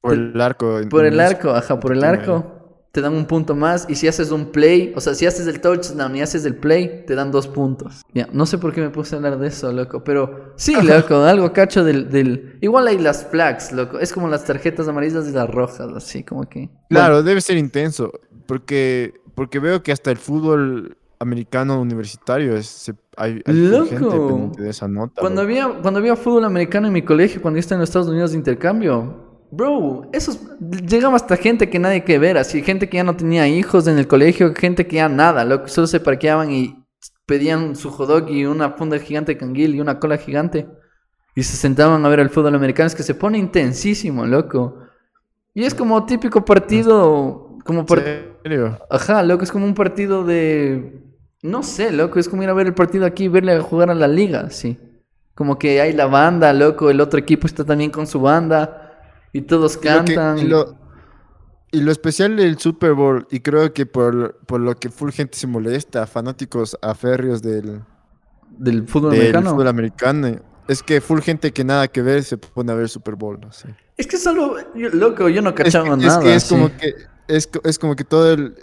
por el arco. Por el arco, ajá, por el arco. Te dan un punto más. Y si haces un play, o sea, si haces el touchdown y haces el play, te dan dos puntos. Ya, no sé por qué me puse a hablar de eso, loco. Pero sí, loco, algo cacho del, del. Igual hay las flags, loco. Es como las tarjetas amarillas y las rojas, así como que. Claro, debe ser intenso. Porque, porque veo que hasta el fútbol americano universitario es, se- hay, hay gente Loco. pendiente de esa nota. Cuando había, cuando había fútbol americano en mi colegio, cuando yo estaba en los Estados Unidos de intercambio, bro, esos llegaba hasta gente que nadie que ver, así, gente que ya no tenía hijos en el colegio, gente que ya nada, loco, solo se parqueaban y pedían su hot dog y una funda gigante de canguil y una cola gigante y se sentaban a ver el fútbol americano, es que se pone intensísimo, loco. Y es como típico partido, como ¿En serio? Ajá, loco, es como un partido de... No sé, loco, es como ir a ver el partido aquí y verle a jugar a la liga, sí. Como que hay la banda, loco, el otro equipo está también con su banda y todos Y lo que- cantan. y, lo, y lo especial del Super Bowl, y creo que por, por lo que full gente se molesta, fanáticos aférreos del, Del fútbol del americano. fútbol americano, es que full gente que nada que ver se pone a ver Super Bowl. así. Es que solo, yo- loco, yo no Es, cachaba es nada. que es sí. como que es, es como que todo el.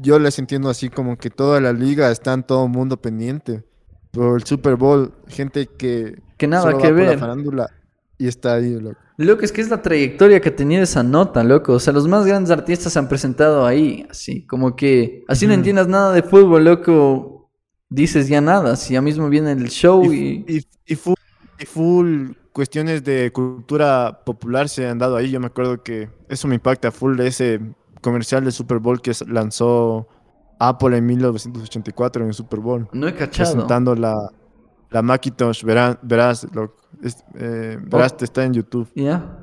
Yo les entiendo así, como que toda la liga está en todo el mundo pendiente. Por el Super Bowl, gente que. Que nada solo que va por la ver. farándula y está ahí, loco. Loco, es que es la trayectoria que ha tenido esa nota, loco. O sea, los más grandes artistas se han presentado ahí, así, como que, así no entiendas nada de fútbol, loco, dices ya nada, si ya mismo viene el show y... Y, y, full, y full cuestiones de cultura popular se han dado ahí. Yo me acuerdo que eso me impacta full de ese comercial de Super Bowl que lanzó Apple en 1984 en el Super Bowl. No he cachado. presentando la, la Macintosh, verá- verás, lo, es- eh, te está en YouTube. ¿Ya?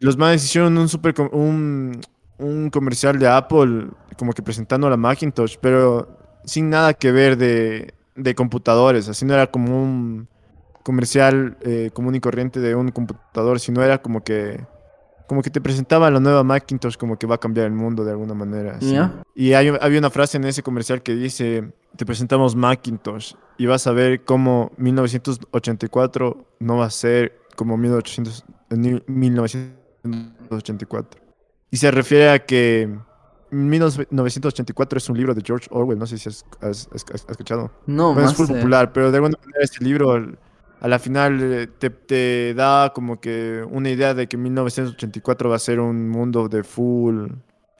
Los manes hicieron un super un, un comercial de Apple, como que presentando la Macintosh, pero sin nada que ver de, de computadores, así no era como un comercial eh, común y corriente de un computador, sino era como que como que te presentaba la nueva Macintosh como que va a cambiar el mundo de alguna manera. así. Ya. Y hay, había una frase en ese comercial que dice, te presentamos Macintosh y vas a ver cómo 1984 no va a ser como 1800, ni- 1984. Y se refiere a que 1984 es un libro de George Orwell, no sé si has, has- has- has escuchado. No, Bueno, es más... full eh, popular, pero de alguna manera este libro a la final eh, te, te da como que una idea de que 1984 va a ser un mundo de full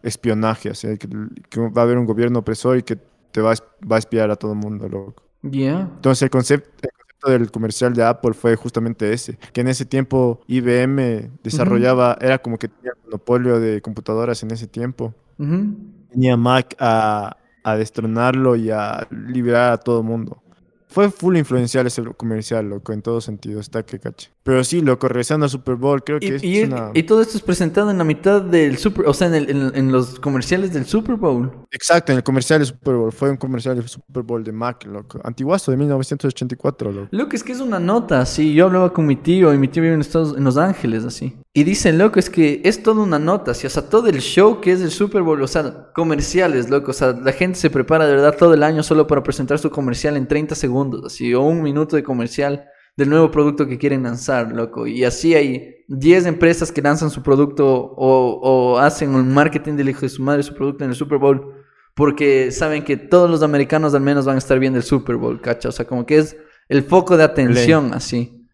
espionaje, así que, que va a haber un gobierno opresor y que te va a, va a espiar a todo el mundo, loco. Ya. Entonces el concepto, el concepto del comercial de Apple fue justamente ese, que en ese tiempo IBM desarrollaba, era como que tenía monopolio de computadoras en ese tiempo. Ujú. Tenía Mac a, a destronarlo y a liberar a todo el mundo. Fue full influencial ese comercial, loco, en todo sentido, está que cache. Pero sí, loco, regresando al Super Bowl, creo que Y, es y- una... y todo esto es presentado en la mitad del Super... O sea, en, el- en- en los comerciales del Super Bowl. Exacto, en el comercial de Super Bowl, fue un comercial de Super Bowl de Mac, loco. Antiguazo de 1984, loco. Loco, es que es una nota, así. Yo hablaba con mi tío y mi tío vive en, Estados, en Los Ángeles, así. Y dicen, loco, es que es toda una nota, así. O sea, todo el show que es el Super Bowl, o sea, comerciales, loco. O sea, la gente se prepara de verdad todo el año solo para presentar su comercial en 30 segundos, así. O un minuto de comercial del nuevo producto que quieren lanzar, loco. Y así hay 10 empresas que lanzan su producto o, o hacen un marketing del hijo de su madre su producto en el Super Bowl. Porque saben que todos los americanos al menos van a estar viendo el Super Bowl, ¿cacha? O sea, como que es el foco de atención, así.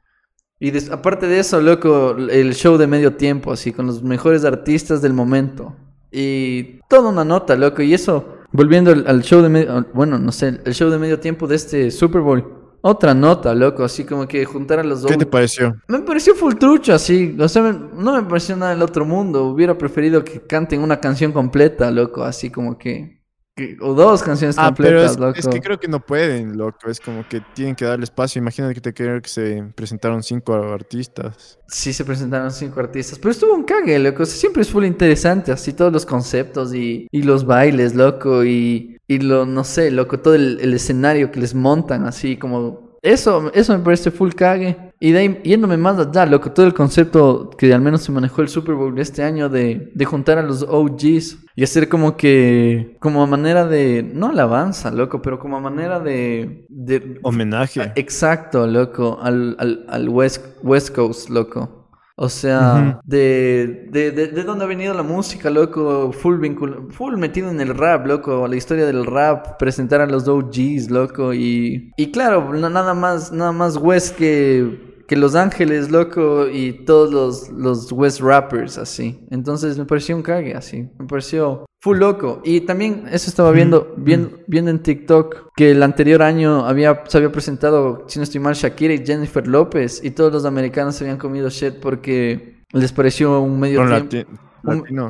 Y aparte de eso, loco, el show de medio tiempo, así, con los mejores artistas del momento. Y toda una nota, loco. Y eso, volviendo al, al show de medio, bueno, no sé, el show de medio tiempo de este Super Bowl. Otra nota, loco, así como que juntar a los dos. ¿Qué te pareció? Me pareció full trucho, así. O sea, me- no me pareció nada del otro mundo. Hubiera preferido que canten una canción completa, loco, así como que. Que- o dos canciones Ah, pero completas, es, loco. es que creo que no pueden, loco. Es como que tienen que darle espacio. Imagínate que te creo que se presentaron cinco artistas. Sí, se presentaron cinco artistas. Pero estuvo un cague, loco. O sea, siempre es full interesante, así todos los conceptos y, y los bailes, loco. Y, y lo, no sé, loco, todo el, el escenario que les montan, así como. Eso, eso me parece full cague. Y de ahí, yéndome más allá, loco, todo el concepto que al menos se manejó el Super Bowl este año de, de juntar a los OGs y hacer como que. como a manera de. no alabanza, loco, pero como a manera de. de Homenaje. Exacto, loco, al, al, al West, West Coast, loco. O sea, de, de, de, de dónde ha venido la música, loco, full vincul full metido en el rap, loco, la historia del rap, presentar a los OGs, loco, y, y claro, no- nada más, nada más West que, que Los Ángeles, loco, y todos los, los West rappers, así. Entonces me pareció un cague, así, me pareció full loco. Y también eso estaba viendo, viendo, viendo en TikTok que el anterior año había, se había presentado, si no estoy mal, Shakira y Jennifer López, y todos los americanos se habían comido shit porque les pareció un medio Con tiempo.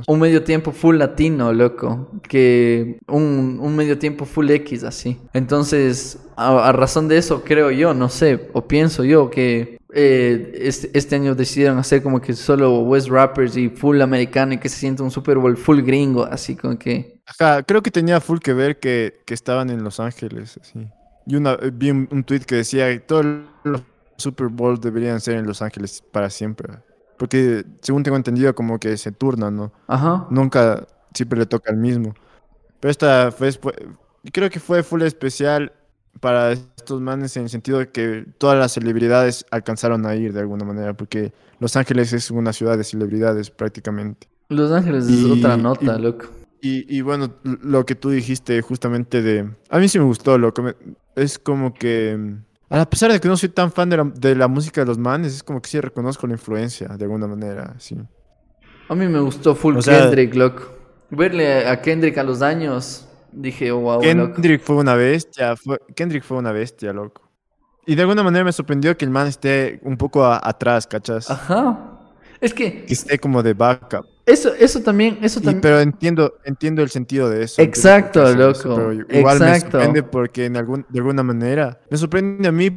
Un, medio tiempo full latino, loco. Que un, un medio tiempo full X, así. Entonces, a, a razón de eso, creo yo, no sé, o pienso yo, que eh, este, este año decidieron hacer como que solo West Rappers y full americano y que se sienta un Super Bowl full gringo, así como que. Ajá, creo que tenía full que ver que, que estaban en Los Ángeles, así. Y una, vi un, un tweet que decía que todos los Super Bowl deberían ser en Los Ángeles para siempre. Porque según tengo entendido como que se turnan, ¿no? Ajá. Nunca siempre le toca al mismo. Pero esta fue, fue- creo que fue full especial para estos manes en el sentido de que todas las celebridades alcanzaron a ir de alguna manera, porque Los Ángeles es una ciudad de celebridades prácticamente. Los Ángeles es otra nota, y- loco. Y, y bueno, lo que tú dijiste justamente de... A mí sí me gustó, loco. Es como que... A pesar de que no soy tan fan de la, de la música de los manes, es como que sí reconozco la influencia de alguna manera, sí. A mí me gustó full O sea- Kendrick, loco. Verle a Kendrick a los años, dije, oh, wow, loco. Kendrick fue una bestia, fue- Kendrick fue una bestia, loco. Y de alguna manera me sorprendió que el man esté un poco a- atrás, ¿cachas? Ajá. Es que Que esté como de backup. eso, eso también, eso Y- también. pero entiendo, entiendo el sentido de eso. Exacto, eso, loco, pero igual me sorprende porque en algún, de alguna manera, me sorprende a mí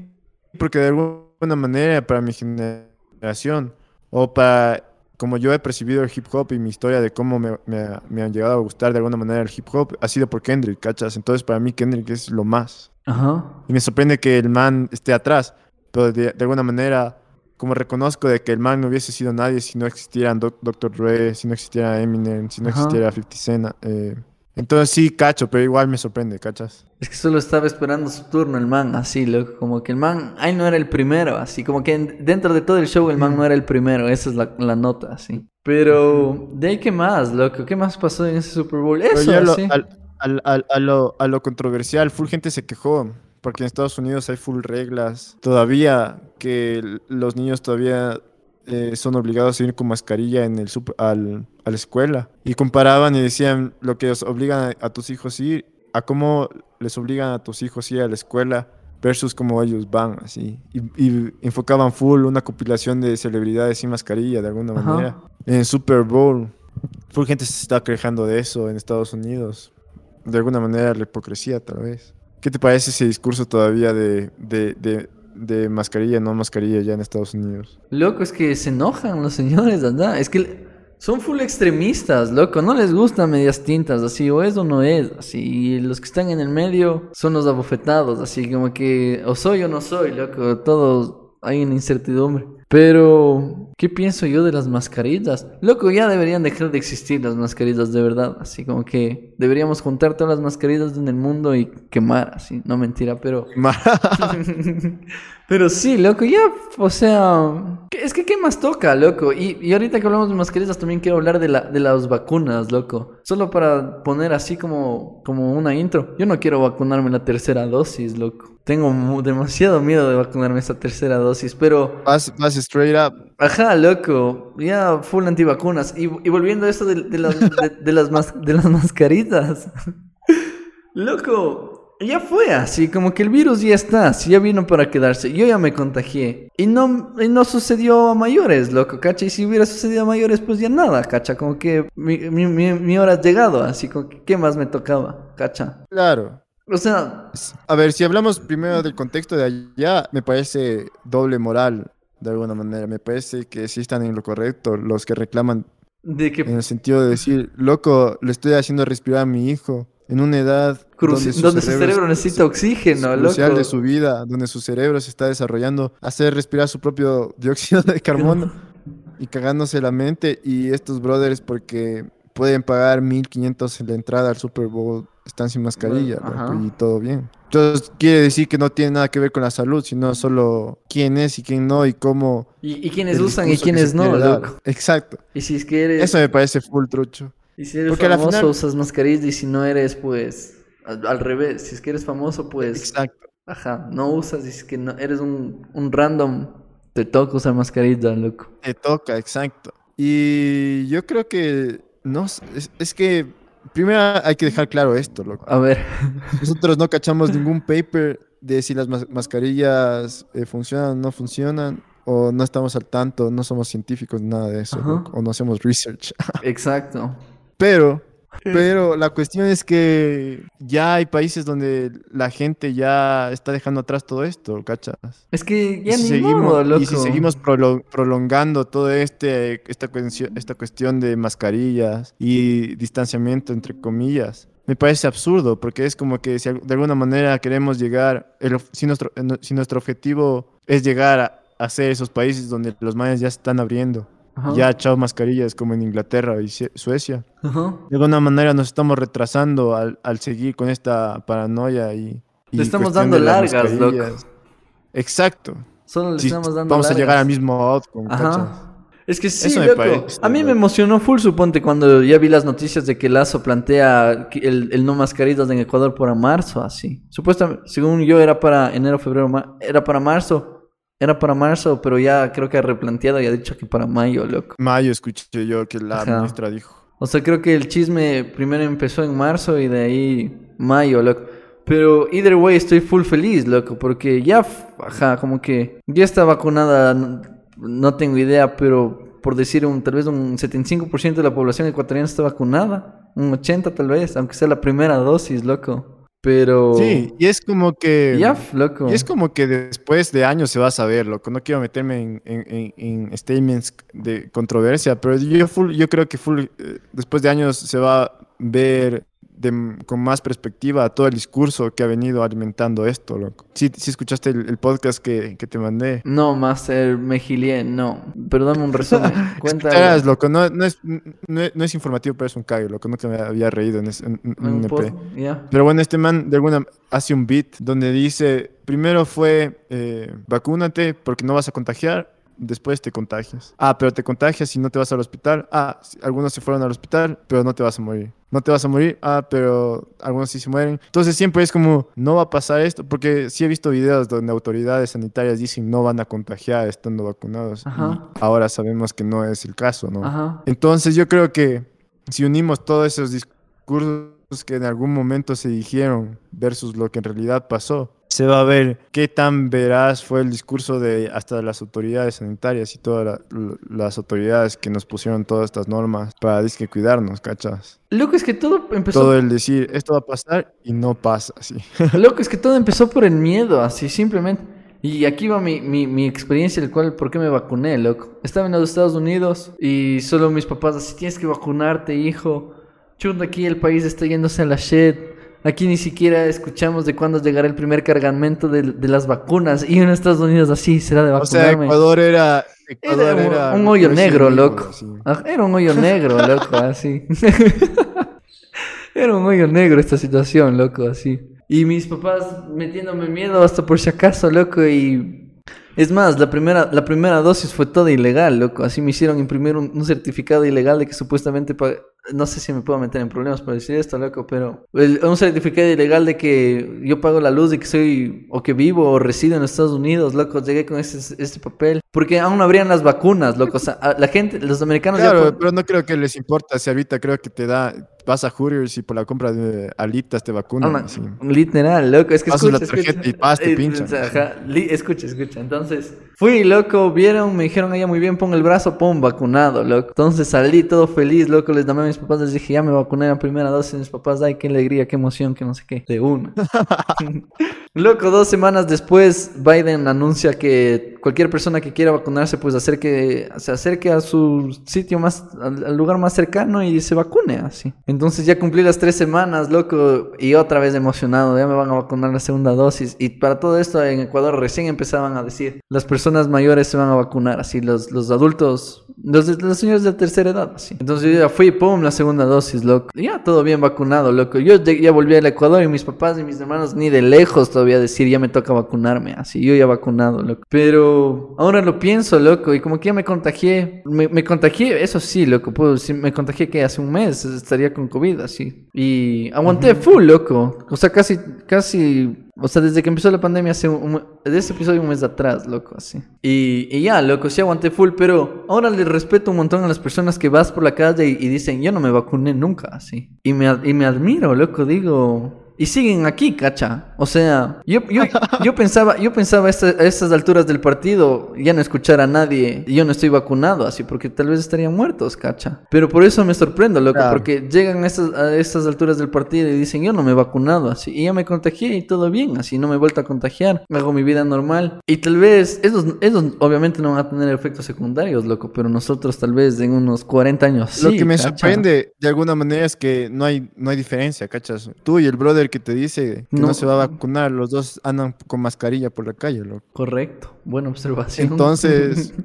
porque de alguna manera para mi generación o para como yo he percibido el hip hop y mi historia de cómo me, me- me han llegado a gustar de alguna manera el hip hop ha sido por Kendrick, ¿cachas? Entonces para mí Kendrick es lo más. Ajá. Y me sorprende que el man esté atrás, pero de, de alguna manera, como reconozco de que el man no hubiese sido nadie si no existieran Doc- Dr. Dre, si no existiera Eminem, si no Ajá. existiera 50 Cent. eh, entonces sí, cacho, pero igual me sorprende, ¿cachas? Es que solo estaba esperando su turno el man, así, loco. Como que el man, ahí no era el primero, así. Como que en- dentro de todo el show el man no era el primero. Esa es la, la nota, así. Pero, ¿de ahí qué más, loco? ¿Qué más pasó en ese Super Bowl? Eso, ya lo- así. al- al- al- a, lo, a lo controversial, full gente se quejó, porque en Estados Unidos hay full reglas. Todavía que los niños todavía eh, son obligados a ir con mascarilla en el sup- al, a la escuela. Y comparaban y decían lo que os obligan a, a tus hijos a ir, a cómo les obligan a tus hijos a ir a la escuela versus cómo ellos van, así. Y, y enfocaban full una compilación de celebridades sin mascarilla, de alguna Ajá. manera. En el Super Bowl, full gente se está quejando de eso en Estados Unidos. De alguna manera la hipocresía, tal vez. ¿Qué te parece ese discurso todavía de, de, de, de mascarilla, no mascarilla ya en Estados Unidos? Loco, es que se enojan los señores, ¿verdad? Es que son full extremistas, loco. No les gustan medias tintas, así, o es o no es, así. Y los que están en el medio son los abofetados, así como que o soy o no soy, loco. Todos hay una incertidumbre. Pero, ¿qué pienso yo de las mascarillas? Loco, ya deberían dejar de existir las mascarillas de verdad. Así como que deberíamos juntar todas las mascarillas en el mundo y quemar, así. No mentira, pero... [laughs] [laughs] Pero sí, loco, ya, o sea, ¿qué- es que ¿qué más toca, loco? Y, y ahorita que hablamos de mascarillas también quiero hablar de, la, de las vacunas, loco. Solo para poner así como, como una intro. Yo no quiero vacunarme la tercera dosis, loco. Tengo demasiado miedo de vacunarme esa tercera dosis, pero... Vas straight up. Ajá, loco, ya full antivacunas. Y, y volviendo a esto de, de las, de, de las, mas- de las mascaritas. [laughs] loco, ya fue así, como que el virus ya está, si ya vino para quedarse. Yo ya me contagié. Y no, y no sucedió a mayores, loco, cacha. Y si hubiera sucedido a mayores, pues ya nada, cacha. Como que mi, mi, mi, mi hora ha llegado, así como que, ¿qué más me tocaba, cacha? Claro. O sea, A ver, si hablamos primero del contexto de allá, me parece doble moral, de alguna manera. Me parece que sí están en lo correcto los que reclaman de que en el sentido de decir, loco, le estoy haciendo respirar a mi hijo en una edad cruci- donde su cerebro es- necesita oxígeno, crucial loco. de su vida, donde su cerebro se está desarrollando, hacer respirar su propio dióxido de carbono y cagándose la mente. Y estos brothers, porque pueden pagar 1500 en la entrada al Super Bowl, están sin mascarilla y todo bien. Entonces, quiere decir que no tiene nada que ver con la salud, sino solo quién es y quién no y cómo. Y, y quienes el usan y se no, loco. Exacto. Y si es que eres... Eso me parece full trucho. Y si eres Porque famoso, final- usas mascarilla y si no eres, pues, al, al revés. Si es que eres famoso, pues, Exacto. ajá, no usas. Y si es que no, eres un, un random, te toca usar mascarilla, loco. Te toca, exacto. Y yo creo que no es, es que primero hay que dejar claro esto, loco. A ver, Nosotros no cachamos [laughs] ningún paper de si las mas- mascarillas eh, funcionan o no funcionan, o no estamos al tanto, no somos científicos, nada de eso, loco, o no hacemos research. [laughs] exacto. Pero, pero la cuestión es que ya hay países donde la gente ya está dejando atrás todo esto, ¿cachas? Es que ya y, si ni seguimos, modo, loco. y si seguimos prolo- prolongando todo este esta cuestión, esta cuestión de mascarillas y distanciamiento entre comillas me parece absurdo porque es como que si de alguna manera queremos llegar el si nuestro eh, si nuestro objetivo es llegar a, a ser esos países donde los mayas ya se están abriendo Ajá, ya chao mascarillas como en Inglaterra y Su- Suecia ajá. de alguna manera nos estamos retrasando al, al seguir con esta paranoia y, y Le estamos dando largas, loco. Exacto. Solo le estamos dando vamos a llegar al mismo outcome, ¿cachas? Ajá. Es que sí, Eso me loco. parece, A mí me emocionó full, suponte, cuando ya vi las noticias de que Lazo plantea el, el no mascarillas en Ecuador para marzo, así. Supuestamente, según yo, era para enero, febrero, era para marzo. Era para marzo, pero ya creo que ha replanteado y ha dicho que para mayo, loco. Mayo escuché yo que la Ajá. ministra dijo. O sea, creo que el chisme primero empezó en marzo y de ahí mayo, loco. Pero either way estoy full feliz, loco, porque ya, ajá, como que ya está vacunada, no, no tengo idea, pero por decir un, tal vez un 75% de la población ecuatoriana está vacunada, un 80 tal vez, aunque sea la primera dosis, loco. Pero Sí, y es como que... ya, loco. Y es como que después de años se va a saber, loco. No quiero meterme en, en- en- en statements de controversia, pero yo, full- yo creo que full, eh, después de años se va a ver de- con más perspectiva todo el discurso que ha venido alimentando esto, loco. Sí, sí escuchaste el, el podcast que, que te mandé. No, Master, me gilié, no. Pero dame un resumen. [laughs] Loco. No, no, es, no, no es informativo, pero es un cague, loco. No que me había reído en, ese, en- en un un EP. ya. Pero bueno, este man de alguna hace un beat donde dice, primero fue eh, vacúnate porque no vas a contagiar, después te contagias. Ah, pero te contagias y no te vas al hospital. Ah, algunos se fueron al hospital, pero no te vas a morir. No te vas a morir, ah, pero algunos sí se mueren. Entonces siempre es como, no va a pasar esto, porque sí he visto videos donde autoridades sanitarias dicen no van a contagiar estando vacunados. Y Ajá. ahora sabemos que no es el caso, ¿no? Ajá. Entonces yo creo que si unimos todos esos discursos que en algún momento se dijeron versus lo que en realidad pasó, se va a ver qué tan veraz fue el discurso de hasta las autoridades sanitarias y todas la- las autoridades que nos pusieron todas estas normas para disque cuidarnos, ¿cachas? Loco, es que todo empezó. Todo el decir, esto va a pasar y no pasa así. [laughs] Loco, es que todo empezó por el miedo, así simplemente. Y aquí va mi, mi, mi experiencia, el cual, ¿por qué me vacuné, loco? Estaba en los Estados Unidos y solo mis papás, así tienes que vacunarte, hijo. Chuta, aquí el país está yéndose a la shit. Aquí ni siquiera escuchamos de cuándo llegará el primer cargamento de, de las vacunas. Y en Estados Unidos así será de o sea, vacunarme. Ecuador era... Ecuador Era un- hoyo negro, loco. Ah, Era un hoyo negro, loco, así. [laughs] Era un hoyo negro esta situación, loco, así. Y mis papás metiéndome miedo hasta por si acaso, loco, y... Es más, la primera, la primera dosis fue toda ilegal, loco. Así me hicieron imprimir un, un certificado ilegal de que supuestamente... No sé si me puedo meter en problemas por decir esto, loco, pero... el- un certificado ilegal de que yo pago la luz, de que soy... O que vivo o resido en Estados Unidos, loco. Llegué con este, este papel. Porque aún no habrían las vacunas, loco. O sea, a- la gente, los americanos ya... Claro, pon- pero no creo que les importa si ahorita creo que te da, vas a Hooters y por la compra de alitas te vacunan. Ah, así. Literal, loco. Es que Pasas la escucha, tarjeta escucha. y paz, te pinchan. ajá, escucha, escucha. Entonces, fui, loco, vieron, me dijeron allá muy bien, pon el brazo, pon vacunado, loco. Entonces salí todo feliz, loco. Les llamé a mis papás, les dije, ya me vacuné la primera dosis. Mis papás, ay, qué alegría, qué emoción, que no sé qué. De una. [laughs] Loco, dos semanas después, Biden anuncia que cualquier persona que quiera vacunarse, pues acerque, se acerque a su sitio más, al, al lugar más cercano y se vacune, así. Entonces ya cumplí las tres semanas, loco, y otra vez emocionado, ya me van a vacunar la segunda dosis. Y para todo esto en Ecuador recién empezaban a decir, las personas mayores se van a vacunar, así, los, los adultos, los, los señores de tercera edad, así. Entonces yo ya fui, pum, la segunda dosis, loco. Ya todo bien vacunado, loco. Yo ya volví al Ecuador y mis papás y mis hermanos ni de lejos todavía decir, ya me toca vacunarme, así. Yo ya vacunado, loco. Pero ahora lo pienso, loco, y como que ya me contagié. Me, me contagié, eso sí, loco. Pues, me contagié que hace un mes estaría con COVID, así. Y aguanté full, loco. O sea, casi, casi o sea, desde que empezó la pandemia, hace un, de ese episodio un mes atrás, loco, así. Y, y ya, loco, sí aguanté full, pero ahora le respeto un montón a las personas que vas por la calle y, y dicen, yo no me vacuné nunca, así. Y me, y me admiro, loco, digo... Y siguen aquí, cacha. O sea, yo, yo, [laughs] yo pensaba, yo pensaba a, esta- a estas alturas del partido ya no escuchar a nadie. Yo no estoy vacunado, así, porque tal vez estarían muertos, cacha. Pero por eso me sorprendo, loco, Claro. porque llegan a estas, a estas alturas del partido y dicen, yo no me he vacunado, así. Y ya me contagié y todo bien, así, no me he vuelto a contagiar. Hago mi vida normal. Y tal vez, esos, esos obviamente no van a tener efectos secundarios, loco, pero nosotros tal vez en unos 40 años Lo sí, que me cacha. sorprende de alguna manera es que no hay, no hay diferencia, ¿cachas? Tú y el brother que te dice que no, No. se va a vacunar, los dos andan con mascarilla por la calle, loco. Correcto, buena observación. Entonces, [laughs]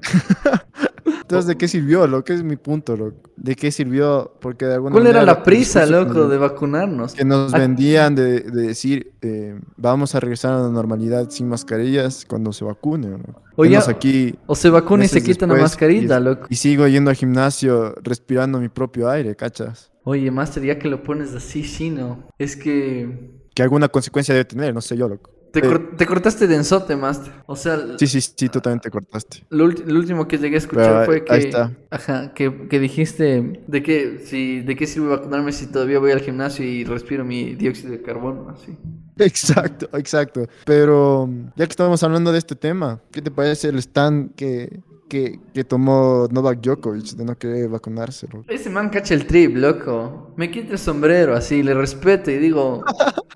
Entonces, ¿de qué sirvió? Lo que es mi punto, loco. ¿De qué sirvió? Porque de alguna ¿Cuál era la prisa, loco, de vacunarnos? Que nos Ah, vendían de, de decir, eh, vamos a regresar a la normalidad sin mascarillas cuando se vacune. ¿no? O ya- aquí O se vacuna y se quita mascarita, y- loco. Y sigo yendo al gimnasio respirando mi propio aire, ¿cachas? Oye, Master, ya que lo pones así, sí, ¿no? Es que... Que alguna consecuencia debe tener, no sé yo, loco. Te, Eh, cor- te cortaste densote, Master. O sea, Sí, sí, sí, tú también te cortaste. Lo, último que llegué a escuchar Pero fue que, ahí está. ajá, que, que dijiste de que si de qué sirve vacunarme si todavía voy al gimnasio y respiro mi dióxido de carbono, así. [laughs] Exacto, exacto. Pero ya que estamos hablando de este tema, ¿qué te parece el stand que, que, que tomó Novak Djokovic de no querer vacunarse? Ese man cacha el trip, loco. Me quita el sombrero, así, le respeto y digo,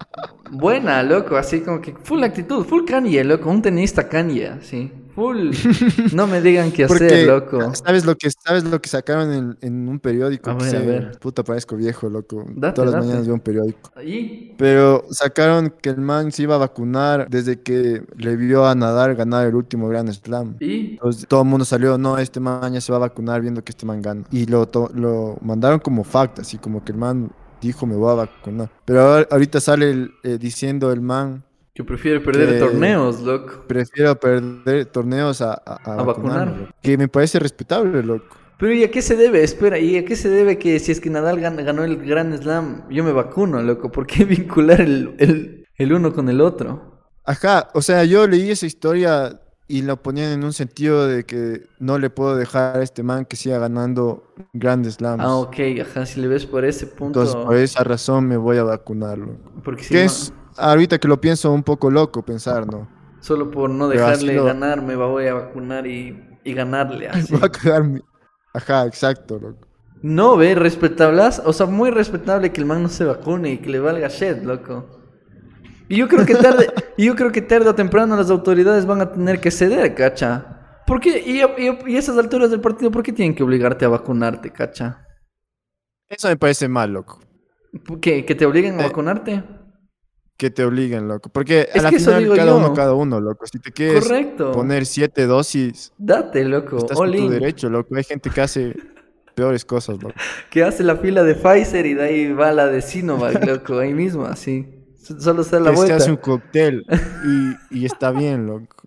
[laughs] buena, loco, así como que full actitud, full Kanye, loco, un tenista Kanye, así. Full, [laughs] no me digan qué hacer, loco. ¿sabes lo que sabes lo que sacaron en, en un periódico? A ver, a se- ver. Puta, parezco viejo, loco. Date, Todas las mañanas veo un periódico. Y, Pero sacaron que el man se iba a vacunar desde que le vio a Nadal ganar el último Grand Slam. y, Entonces todo el mundo salió, no, este man ya se va a vacunar viendo que este man gana. Y lo, to- lo mandaron como fact, así como que el man dijo me voy a vacunar. Pero ahorita sale el, eh, diciendo el man, que prefiere perder torneos, loco. prefiero perder torneos a, a, a A vacunarme", vacunar. Que me parece respetable, loco. Pero ¿y a qué se debe? Espera, ¿y a qué se debe que si es que Nadal gan- ganó el Grand Slam, yo me vacuno, loco? ¿Por qué [laughs] vincular el, el, el uno con el otro? Ajá, o sea, yo leí esa historia y la ponían en un sentido de que no le puedo dejar a este man que siga ganando Grand Slams. Ah, ok, ajá, si le ves por ese punto. Entonces, por esa razón me voy a vacunar, loco. porque si no, es, ahorita que lo pienso, un poco loco pensar, ¿no? solo por no Pero dejarle lo- ganar, me voy a vacunar y, y ganarle [laughs] así. Voy a cagar mi- Ajá, exacto, loco. No, ve, respetablas, o sea, muy respetable que el man no se vacune y que le valga shit, loco. Y yo creo que tarde, [laughs] y yo creo que tarde o temprano las autoridades van a tener que ceder, cacha. ¿Por qué? Y, a- y y esas alturas del partido, ¿por qué tienen que obligarte a vacunarte, cacha? Eso me parece mal, loco. ¿Qué? ¿Que te obliguen a Eh, que Que te obliguen, loco. Porque Es a la final cada yo. uno, cada uno, loco. Si te quieres Correcto. poner siete dosis, Date, loco. estás all en tu derecho, loco. Hay gente que hace peores cosas, loco. [laughs] Que hace la fila de Pfizer y de ahí va la de Sinovac, [laughs] loco. Ahí mismo, así. Solo está la que se vuelta. hace un cóctel y, [laughs] y está bien, loco.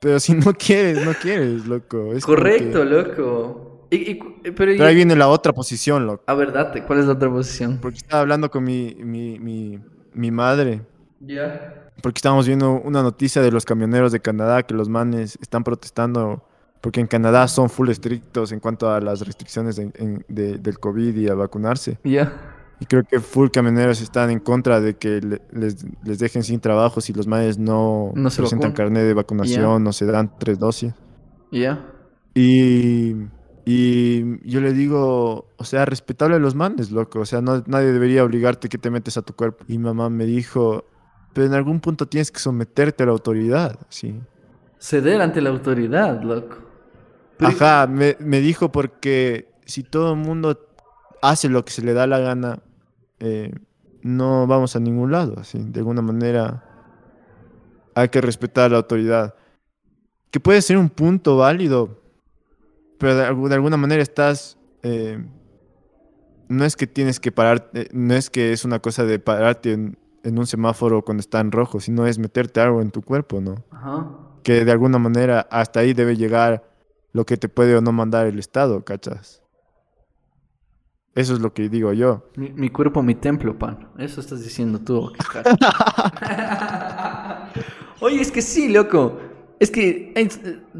Pero si no quieres, no quieres, loco. Es Correcto, que- loco. Y, y- pero, ahí viene la otra posición, loco. A ver, date. ¿Cuál es la otra posición? Porque estaba hablando con mi, mi, mi, mi madre. Ya. Porque estábamos viendo una noticia de los camioneros de Canadá que los manes están protestando porque en Canadá son full estrictos en cuanto a las restricciones de- en- de- del COVID y a vacunarse. Ya. Y creo que full camioneros están en contra de que le- les, les dejen sin trabajo si los manes no, No se presentan vacunan. carnet de vacunación, Ya. no se dan tres dosis. Ya. Y, y yo le digo, o sea, respetable a los manes, loco. O sea, no, nadie debería obligarte que te metes a tu cuerpo. Y mamá me dijo, pero en algún punto tienes que someterte a la autoridad, sí. Ceder ante la autoridad, loco. Pero- Ajá, me, me dijo porque si todo el mundo hace lo que se le da la gana, eh, no vamos a ningún lado, así. De alguna manera hay que respetar a la autoridad. Que puede ser un punto válido, pero de, algu- de alguna manera estás... eh, no es que tienes que pararte, no es que es una cosa de pararte en, en un semáforo cuando está en rojo, sino es meterte algo en tu cuerpo, ¿no? Ajá. que de alguna manera hasta ahí debe llegar lo que te puede o no mandar el Estado, ¿cachas? Eso es lo que digo yo. Mi, mi cuerpo, mi templo, pan. Eso estás diciendo tú. [laughs] Oye, es que sí, loco. Es que hay-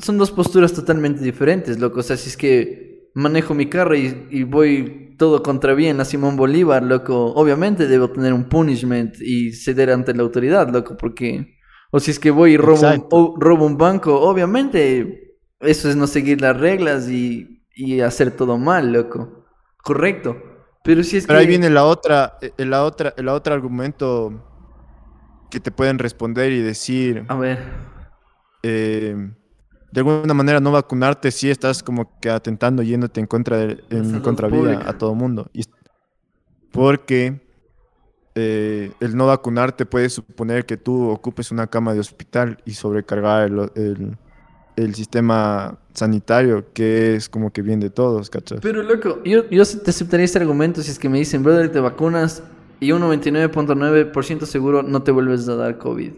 son dos posturas totalmente diferentes, loco. O sea, si es que manejo mi carro y, y voy todo contra bien a Simón Bolívar, loco, obviamente debo tener un punishment y ceder ante la autoridad, loco, porque... O si es que voy y robo, un, Exacto. o- robo un banco, obviamente eso es no seguir las reglas y, y hacer todo mal, loco. Correcto. Pero si es Pero que... ahí viene la otra, eh, la otra, el otro argumento que te pueden responder y decir, A ver. eh, de alguna manera no vacunarte si estás como que atentando yéndote en contra de, en contravía a todo mundo. Y, porque eh, el no vacunarte puede suponer que tú ocupes una cama de hospital y sobrecargar el, el- el sistema sanitario, que es como que bien de todos, ¿cachai? Pero loco, yo, yo te aceptaría este argumento si es que me dicen, brother, te vacunas y un 99.9% seguro no te vuelves a dar COVID.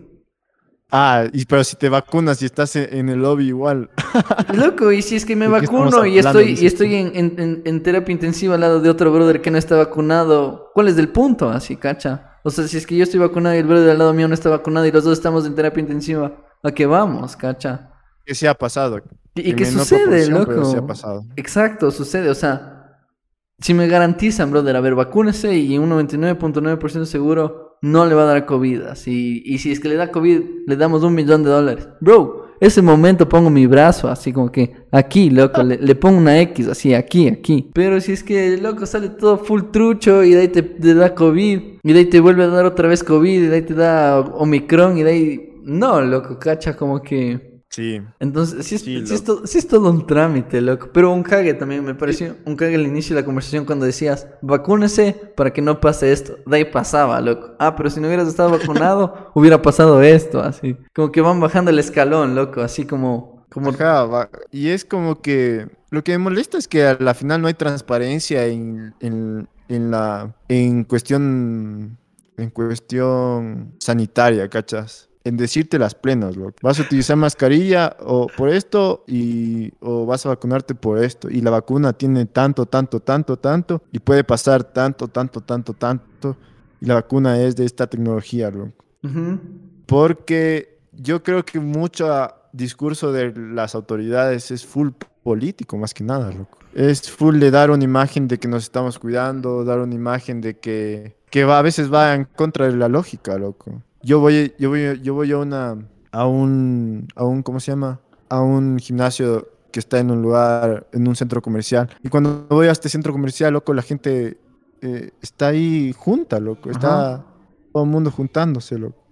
Ah, y, pero si te vacunas y estás en, en el lobby igual. [laughs] Loco, y si es que me ¿De qué estamos vacuno y estoy, y estoy en, en- en- en terapia intensiva al lado de otro brother que no está vacunado, ¿cuál es el punto? Así, cacha. O sea, si es que yo estoy vacunado y el brother al lado mío no está vacunado y los dos estamos en terapia intensiva, ¿a qué vamos, cacha? que se ha pasado. ¿Y, menor sucede, loco? sí ha pasado. Exacto, sucede, o sea, si me garantizan, brother, a ver, vacúnese y un 99.9% seguro no le va a dar COVID. Así, y si es que le da COVID, le damos un millón de dólares. Bro, ese momento pongo mi brazo así como que aquí, loco, le, le pongo una X, así, aquí, aquí. Pero si es que, loco, sale todo full trucho y de ahí te, te da COVID, y de ahí te vuelve a dar otra vez COVID, y de ahí te da Omicron, y de ahí... No, loco, cacha, como que... Sí. Entonces, sí es, Sí, sí es loco. to- sí es todo un trámite, loco. Pero un cague también me pareció. Un cague al inicio de la conversación cuando decías, vacúnese para que no pase esto. De ahí pasaba, loco. Ah, pero si no hubieras estado vacunado, [laughs] hubiera pasado esto, así. Como que van bajando el escalón, loco. Así como. como... Ajá, y es como que lo que me molesta es que a la final no hay transparencia en, en, en la en cuestión en cuestión sanitaria, ¿cachas? En decirte las plenas, loco. Vas a utilizar mascarilla o por esto y o vas a vacunarte por esto y la vacuna tiene tanto, tanto, tanto, tanto y puede pasar tanto, tanto, tanto, tanto y la vacuna es de esta tecnología, loco porque yo creo que mucho discurso de las autoridades es full político más que nada, loco. Es full de dar una imagen de que nos estamos cuidando, dar una imagen de que, que va, a veces va en contra de la lógica, loco. Yo voy, yo voy, yo voy a una, a un, a un, ¿cómo se llama? A un gimnasio que está en un lugar, en un centro comercial. Y cuando voy a este centro comercial, loco, la gente eh, está ahí junta, loco. Está Ajá. todo el mundo juntándose, loco.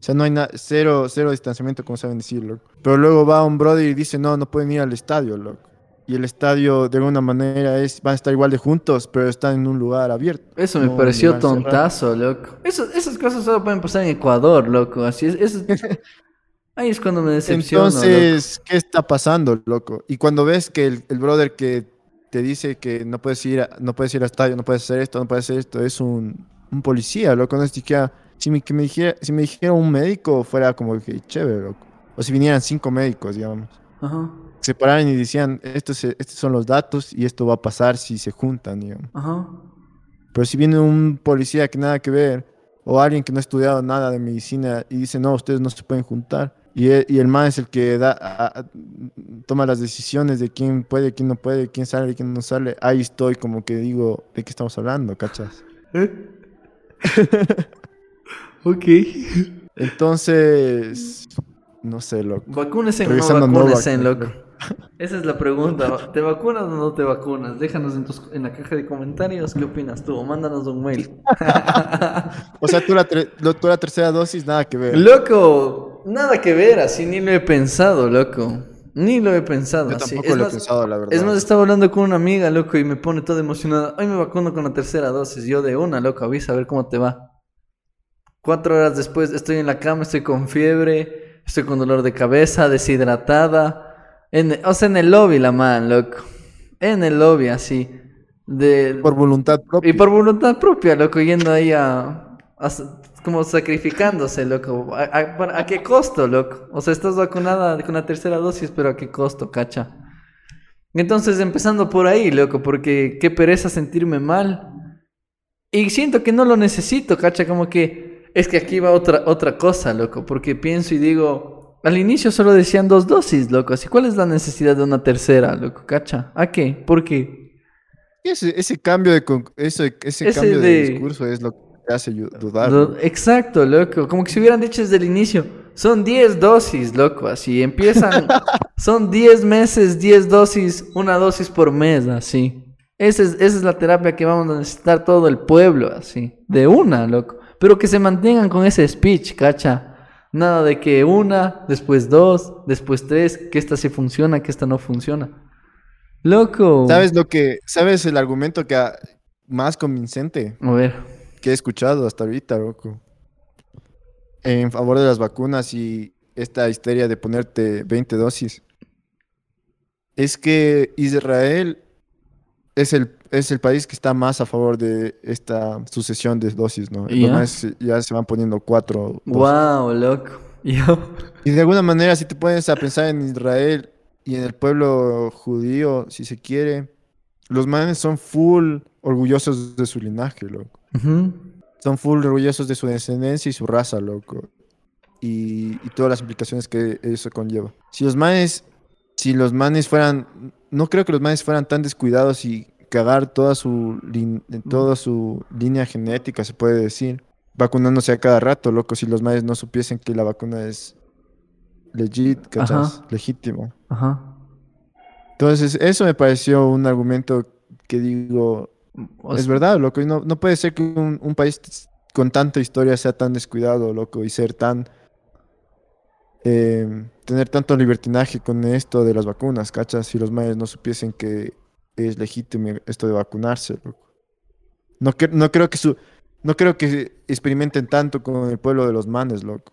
O sea, no hay nada, cero, cero distanciamiento, como saben decir, loco. Pero luego va un brother y dice, no, no pueden ir al estadio, loco. Y el estadio, de alguna manera, es, van a estar igual de juntos, pero están en un lugar abierto. Eso me no pareció cerrado. tontazo, loco. Eso, esas cosas solo pueden pasar en Ecuador, loco. Así es. eso- [laughs] Ahí es cuando me decepciono. loco. Entonces, ¿qué está pasando, loco? Y cuando ves que el, el brother que te dice que no puedes ir, a- no puedes ir al estadio, no puedes hacer esto, no puedes hacer esto, es un, un policía, loco. No es siquiera, si me, que me dijera, si me dijera un médico, fuera como que chévere, loco. O si vinieran cinco médicos, digamos. Ajá, Se pararan y decían, estos, estos son los datos y esto va a pasar si se juntan, digamos. ajá. Pero si viene un policía que nada que ver, o alguien que no ha estudiado nada de medicina y dice, no, ustedes no se pueden juntar, y el, y el man es el que da, a- a- toma las decisiones de quién puede, quién no puede, quién sale, quién no sale, ahí estoy como que digo, ¿de qué estamos hablando, cachas? [laughs] ok. Entonces, no sé, loco. ¿Vacúnese o no vacúnese, Novak, loco? Esa es la pregunta. ¿Te vacunas o no te vacunas? Déjanos en, tus- en la caja de comentarios qué opinas tú. Mándanos un mail. [laughs] O sea, tú la, tú la tercera dosis, nada que ver. loco, nada que ver, así ni lo he pensado, loco. Ni lo he pensado. Yo así. tampoco Es lo he pensado, la verdad. Es más, estaba hablando con una amiga, loco, y me pone toda emocionada. Hoy me vacuno con la tercera dosis. Yo de una, loco, avisa a ver cómo te va. Cuatro horas después estoy en la cama, estoy con fiebre, estoy con dolor de cabeza, deshidratada. En, o sea, en el lobby la man, loco. En el lobby, así. De, Por voluntad propia. y por voluntad propia, loco, yendo ahí a... como sacrificándose, loco. ¿A, ¿a qué costo, loco? O sea, estás vacunada con la tercera dosis, pero ¿a qué costo, cacha? Entonces, empezando por ahí, loco, porque qué pereza sentirme mal. Y siento que no lo necesito, cacha, como que es que aquí va otra, otra cosa, loco, porque pienso y digo, al inicio solo decían dos dosis, loco, así cuál es la necesidad de una tercera, loco, cacha? ¿A qué? ¿Por qué? Ese, ese cambio de ese, ese, Ese cambio de... de- discurso es lo que te hace dudar. Exacto, loco. Como que si hubieran dicho desde el inicio. Son 10 dosis, loco. Así empiezan. [laughs] son 10 meses, 10 dosis, una dosis por mes, así. Esa es, esa es la terapia que vamos a necesitar todo el pueblo, así. De una, loco. Pero que se mantengan con ese speech, cacha. Nada de que una, después dos, después tres, que esta sí funciona, que esta no funciona. Loco. ¿Sabes lo que, sabes el argumento que ha- más convincente A ver. que he escuchado hasta ahorita, loco? En favor de las vacunas y esta histeria de ponerte 20 dosis. es que Israel es el, es el país que está más a favor de esta sucesión de dosis, ¿no? Los Ya. maes ya se van poniendo cuatro dosis. Wow, loco. [laughs] Y de alguna manera, si te pones a pensar en Israel y en el pueblo judío, si se quiere, los manes son full orgullosos de su linaje, loco. Son full orgullosos de su descendencia y su raza, loco. Y, y todas las implicaciones que eso conlleva. Si los manes, si los manes fueran, no creo que los manes fueran tan descuidados y cagar toda su, lin- toda su línea genética, se puede decir, vacunándose a cada rato, loco, si los manes no supiesen que la vacuna es legit. Legítimo. Ajá. Entonces, eso me pareció un argumento que digo, O es verdad, loco. No, no puede ser que un, un país con tanta historia sea tan descuidado, loco, y ser tan. Eh, tener tanto libertinaje con esto de las vacunas, ¿cachas? Si los mayas no supiesen que es legítimo esto de vacunarse, loco. No, cre- no creo que su. No creo que experimenten tanto con el pueblo de los manes, loco.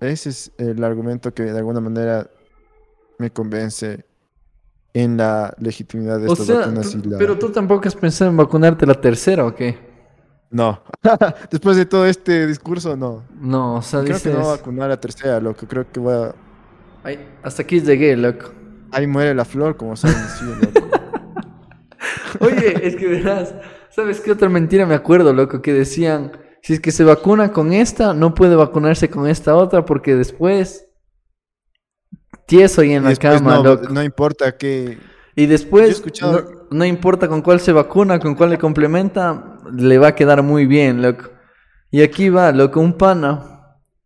Ese es el argumento que de alguna manera me convence en la legitimidad de o estas sea, vacunas tú- y la... pero tú tampoco has pensado en vacunarte la tercera, ¿o qué? No. [laughs] Después de todo este discurso, no. No, o sea, Creo que no voy a dices... vacunar a tercera, loco. Creo que voy a... Ay, hasta aquí llegué, loco. Ahí muere la flor, como saben decir, loco. [laughs] Oye, es que verás, ¿sabes qué otra mentira me acuerdo, loco? Que decían, si es que se vacuna con esta, no puede vacunarse con esta otra porque después... Tieso ahí en Y la cama, no, loco. no importa que... Y después, escuchado- no, no importa con cuál se vacuna, con cuál le complementa, le va a quedar muy bien, loco. Y aquí va, loco, un pana.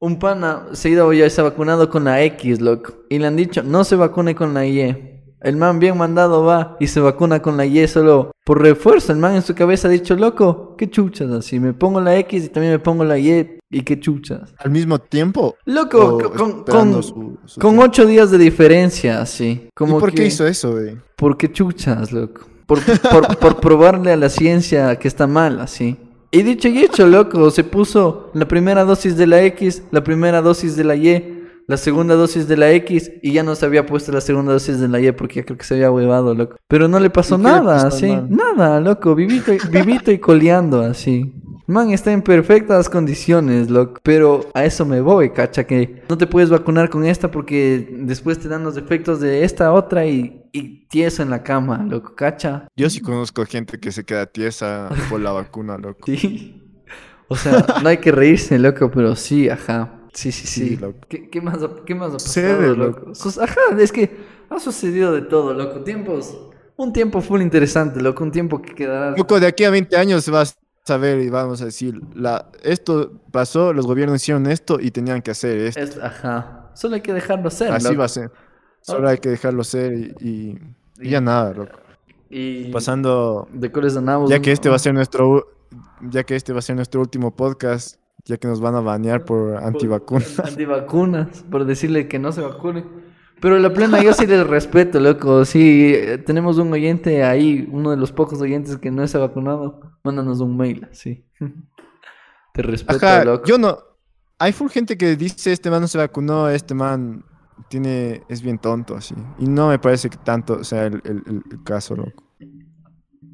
Un pana se ha ido ya se ha vacunado con la X, loco. Y le han dicho, no se vacune con la Y. El man bien mandado va y se vacuna con la Y solo por refuerzo. El man en su cabeza ha dicho, loco, qué chuchas así. Me pongo la X y también me pongo la Y. Y qué chuchas. Al mismo tiempo... Loco, con, con, con- su- su con tiempo. ocho días de diferencia, así. ¿Y Como por qué que- hizo eso, güey? ¿Por qué chuchas, loco? Por, por, por probarle a la ciencia que está mal, así. Y dicho y hecho, loco, se puso la primera dosis de la X, la primera dosis de la Y, la segunda dosis de la X, y ya no se había puesto la segunda dosis de la Y porque ya creo que se había huevado, loco. Pero no le pasó ¿Y qué le nada, así. Nada, loco, vivito y, vivito y coleando, así. Man, está en perfectas condiciones, loco. Pero a eso me voy, cacha, que no te puedes vacunar con esta porque después te dan los efectos de esta otra y, y tieso en la cama, loco, cacha. Yo sí conozco gente que se queda tiesa por la vacuna, loco. [laughs] Sí. O sea, no hay que reírse, loco, pero sí, ajá. Sí, sí, sí. Sí, loco. ¿Qué, qué más, ha- qué más ha pasado, loco. loco? Ajá, es que ha sucedido de todo, loco. Tiempos. Un tiempo full interesante, loco. Un tiempo que quedará. Loco, de aquí a 20 años se va a saber y vamos a decir, la, esto pasó, los gobiernos hicieron esto y tenían que hacer esto. Es- ajá. Solo hay que dejarlo ser, Así loco. va a ser. Solo hay que dejarlo ser y, y- y ya nada, loco. Y Pasando, de ya que este va a ser nuestro, ya que este va a ser nuestro último podcast, ya que nos van a banear por antivacunas. Antivacunas, por decirle que no se vacune. Pero la plena yo sí les respeto, loco. Sí, tenemos un oyente ahí, uno de los pocos oyentes que no se ha vacunado. Mándanos un mail, sí. [laughs] Te respeto, Ajá, loco. yo no. Hay full gente que dice este man no se vacunó, este man tiene, es bien tonto así. Y no me parece que tanto sea el, el- el- el caso, loco.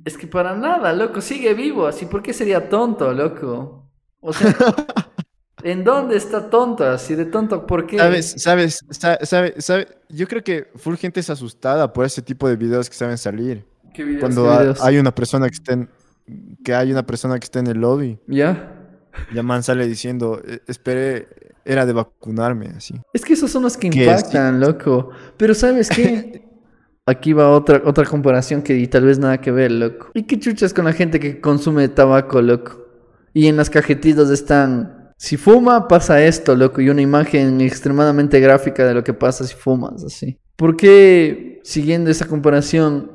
Es que para nada, loco, sigue vivo, así, ¿por qué sería tonto, loco? O sea, [laughs] ¿en dónde está tonto? Así de tonto, ¿por qué? Sabes, sabes, sa- sabe, sabe, yo creo que full gente es asustada por ese tipo de videos que saben salir. ¿Qué videos, Cuando qué ha- videos? hay una persona que está en, que hay una persona que está en el lobby, ¿Ya? ya man sale diciendo, "Eh, esperé, era de vacunarme, así. Es que esos son los que impactan, loco. Pero ¿sabes qué? [laughs] Aquí va otra, otra comparación que tal vez nada que ver, loco. ¿Y qué chuchas con la gente que consume tabaco, loco? Y en las cajetitas están, si fuma, pasa esto, loco. Y una imagen extremadamente gráfica de lo que pasa si fumas, así. ¿Por qué, siguiendo esa comparación,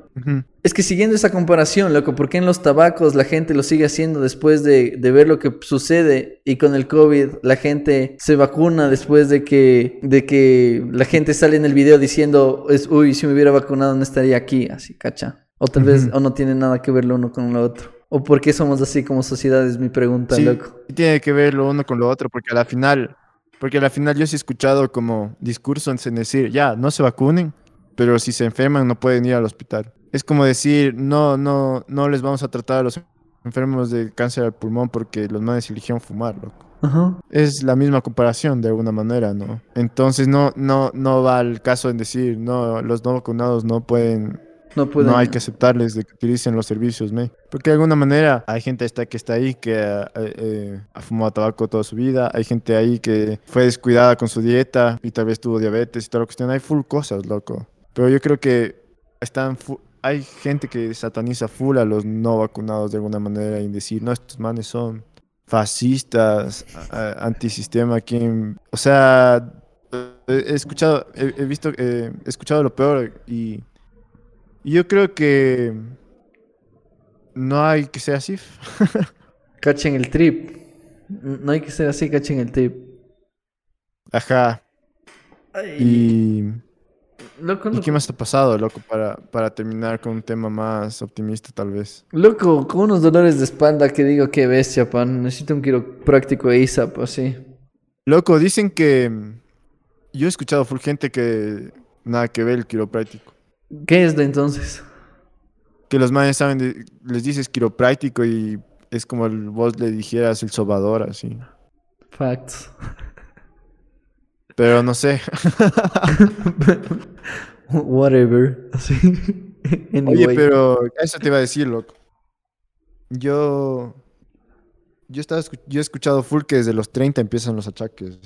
es que siguiendo esa comparación, loco, ¿por qué en los tabacos la gente lo sigue haciendo después de, de ver lo que sucede y con el COVID la gente se vacuna después de que, de que la gente sale en el video diciendo, es, uy, si me hubiera vacunado no estaría aquí, así, cacha? O tal vez, o no tiene nada que ver lo uno con lo otro. ¿O por qué somos así como sociedad? Es mi pregunta, Sí, loco. sí tiene que ver lo uno con lo otro, porque a la final, Porque al final yo sí he escuchado como discursos en decir, ya, no se vacunen, pero si se enferman no pueden ir al hospital. Es como decir, no, no, no les vamos a tratar a los enfermos de cáncer al pulmón porque los manes eligieron fumar, loco. Ajá. Es la misma comparación de alguna manera, ¿no? Entonces no, no, no va al caso en decir, no, los no vacunados no pueden, No pueden. no hay que aceptarles de que utilicen los servicios, ¿me? Porque de alguna manera hay gente esta que está ahí que eh, eh, ha fumado tabaco toda su vida, hay gente ahí que fue descuidada con su dieta y tal vez tuvo diabetes y toda la cuestión, hay full cosas, loco. Pero yo creo que están hay gente que sataniza full a los no vacunados de alguna manera y decir, no, estos manes son fascistas, antisistema, aquí en- o sea, he escuchado, he, he visto, eh, he escuchado lo peor y yo creo que no hay que ser así. [laughs] Cachen el trip. No hay que ser así, cachen el trip. Ajá. Ay, Y, loco, ¿y qué más ha pasado, loco, para, para terminar con un tema más optimista tal vez? Loco, con unos dolores de espalda que digo, qué bestia, pan. Necesito un quiropráctico de ISAP, así. Loco, dicen que yo he escuchado full gente que nada que ver el quiropráctico. ¿Qué es de entonces? Que los manes saben, de- les dices quiropráctico y es como el, vos le dijeras el sobador, así. Facts. Pero no sé. [laughs] Whatever. Así. [laughs] Oye, pero eso te iba a decir, loco. Yo. Yo, estaba, yo he escuchado full que desde los 30 empiezan los achaques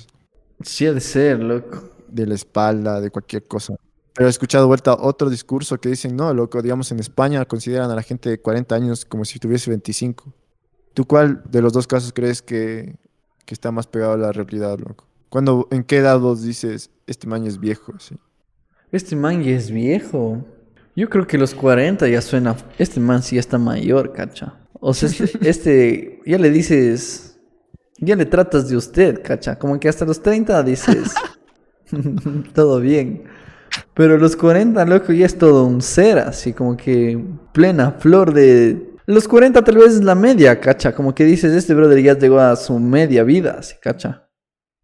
Sí ha de ser, loco. de la espalda, de cualquier cosa. Pero he escuchado vuelta otro discurso que dicen, no, loco, digamos en España consideran a la gente de 40 años como si tuviese 25. ¿Tú cuál de los dos casos crees que, que está más pegado a la realidad, loco? Cuando, ¿En qué edad vos dices, este man es viejo? así? Este man ya es viejo. Yo creo que los 40 ya suena. Este man sí ya está mayor, cacha. O sea, este, [laughs] este ya le dices. Ya le tratas de usted, cacha. Como que hasta los 30 dices. [laughs] [laughs] todo bien. Pero los 40, loco, ya es todo un ser, así como que plena flor de. Los 40 tal vez es la media, cacha. Como que dices, este brother ya llegó a su media vida, así, cacha.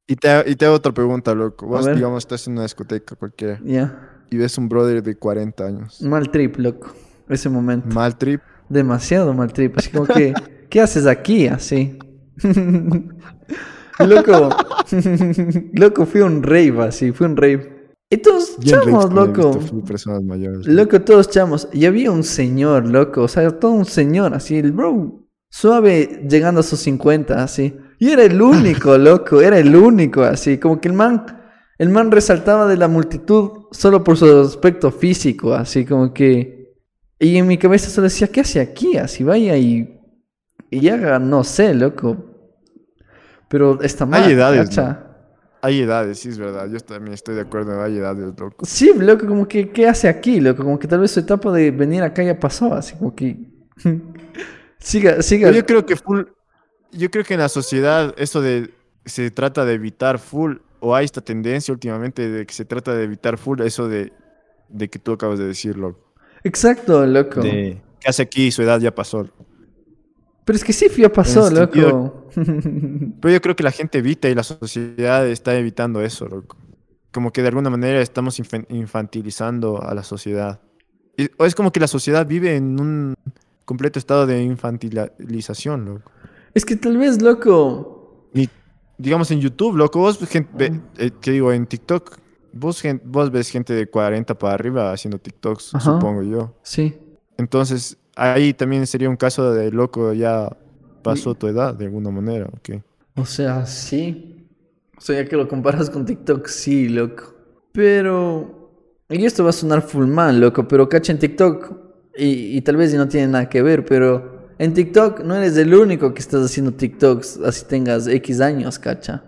Y te, y te hago otra pregunta, loco. Vos, digamos, estás en una discoteca cualquiera Ya. y ves un brother de 40 años. Mal trip, loco. Ese momento. Mal trip. Demasiado mal trip. Así como que, [laughs] ¿qué haces aquí? Así. [laughs] loco. [laughs] loco, fui un rave así, fui un rave. Y todos chamos, loco. visto full personas mayores. Loco, todos chamos. Y había un señor, loco. O sea, todo un señor, así, el bro. Suave, llegando a sus 50, así. Y era el único, [laughs] loco. Era el único, así. Como que el man. El man resaltaba de la multitud solo por su aspecto físico, así como que. Y en mi cabeza solo decía, ¿qué hace aquí? Así vaya y. Y haga, no sé, loco. Pero está mal. edades, ¿cacha? Hay edades, sí, es verdad. Yo también estoy de acuerdo. Hay edades, loco. Sí, loco, como que, ¿qué hace aquí, loco? Como que tal vez su etapa de venir acá ya pasó, así como que... [laughs] siga, siga. Pero yo creo que full. Yo creo que en la sociedad eso de. Se trata de evitar full. O hay esta tendencia últimamente de que se trata de evitar full eso de. De que tú acabas de decir, loco. Exacto, loco. De. ¿Qué hace aquí? Su edad ya pasó. Pero es que sí ya pasó, En ese loco. [laughs] Pero yo creo que la gente evita y la sociedad está evitando eso, loco. Como que de alguna manera estamos infan- infantilizando a la sociedad. Y- o es como que la sociedad vive en un completo estado de infantilización, loco. es que tal vez, loco... Y digamos en YouTube, loco, vos, gen- ve- eh, ¿qué digo? En TikTok, vos, gen- vos ves gente de 40 para arriba haciendo TikToks, Ajá. supongo yo. Sí. Entonces, ahí también sería un caso de loco, ya pasó tu edad de alguna manera, ¿ok? O sea, sí. O sea, ya que lo comparas con TikTok, sí, loco. Pero... Y esto va a sonar full mal, loco, pero cacha en TikTok. Y, y tal vez no tiene nada que ver, pero en TikTok no eres el único que estás haciendo TikToks, así tengas X años, cacha.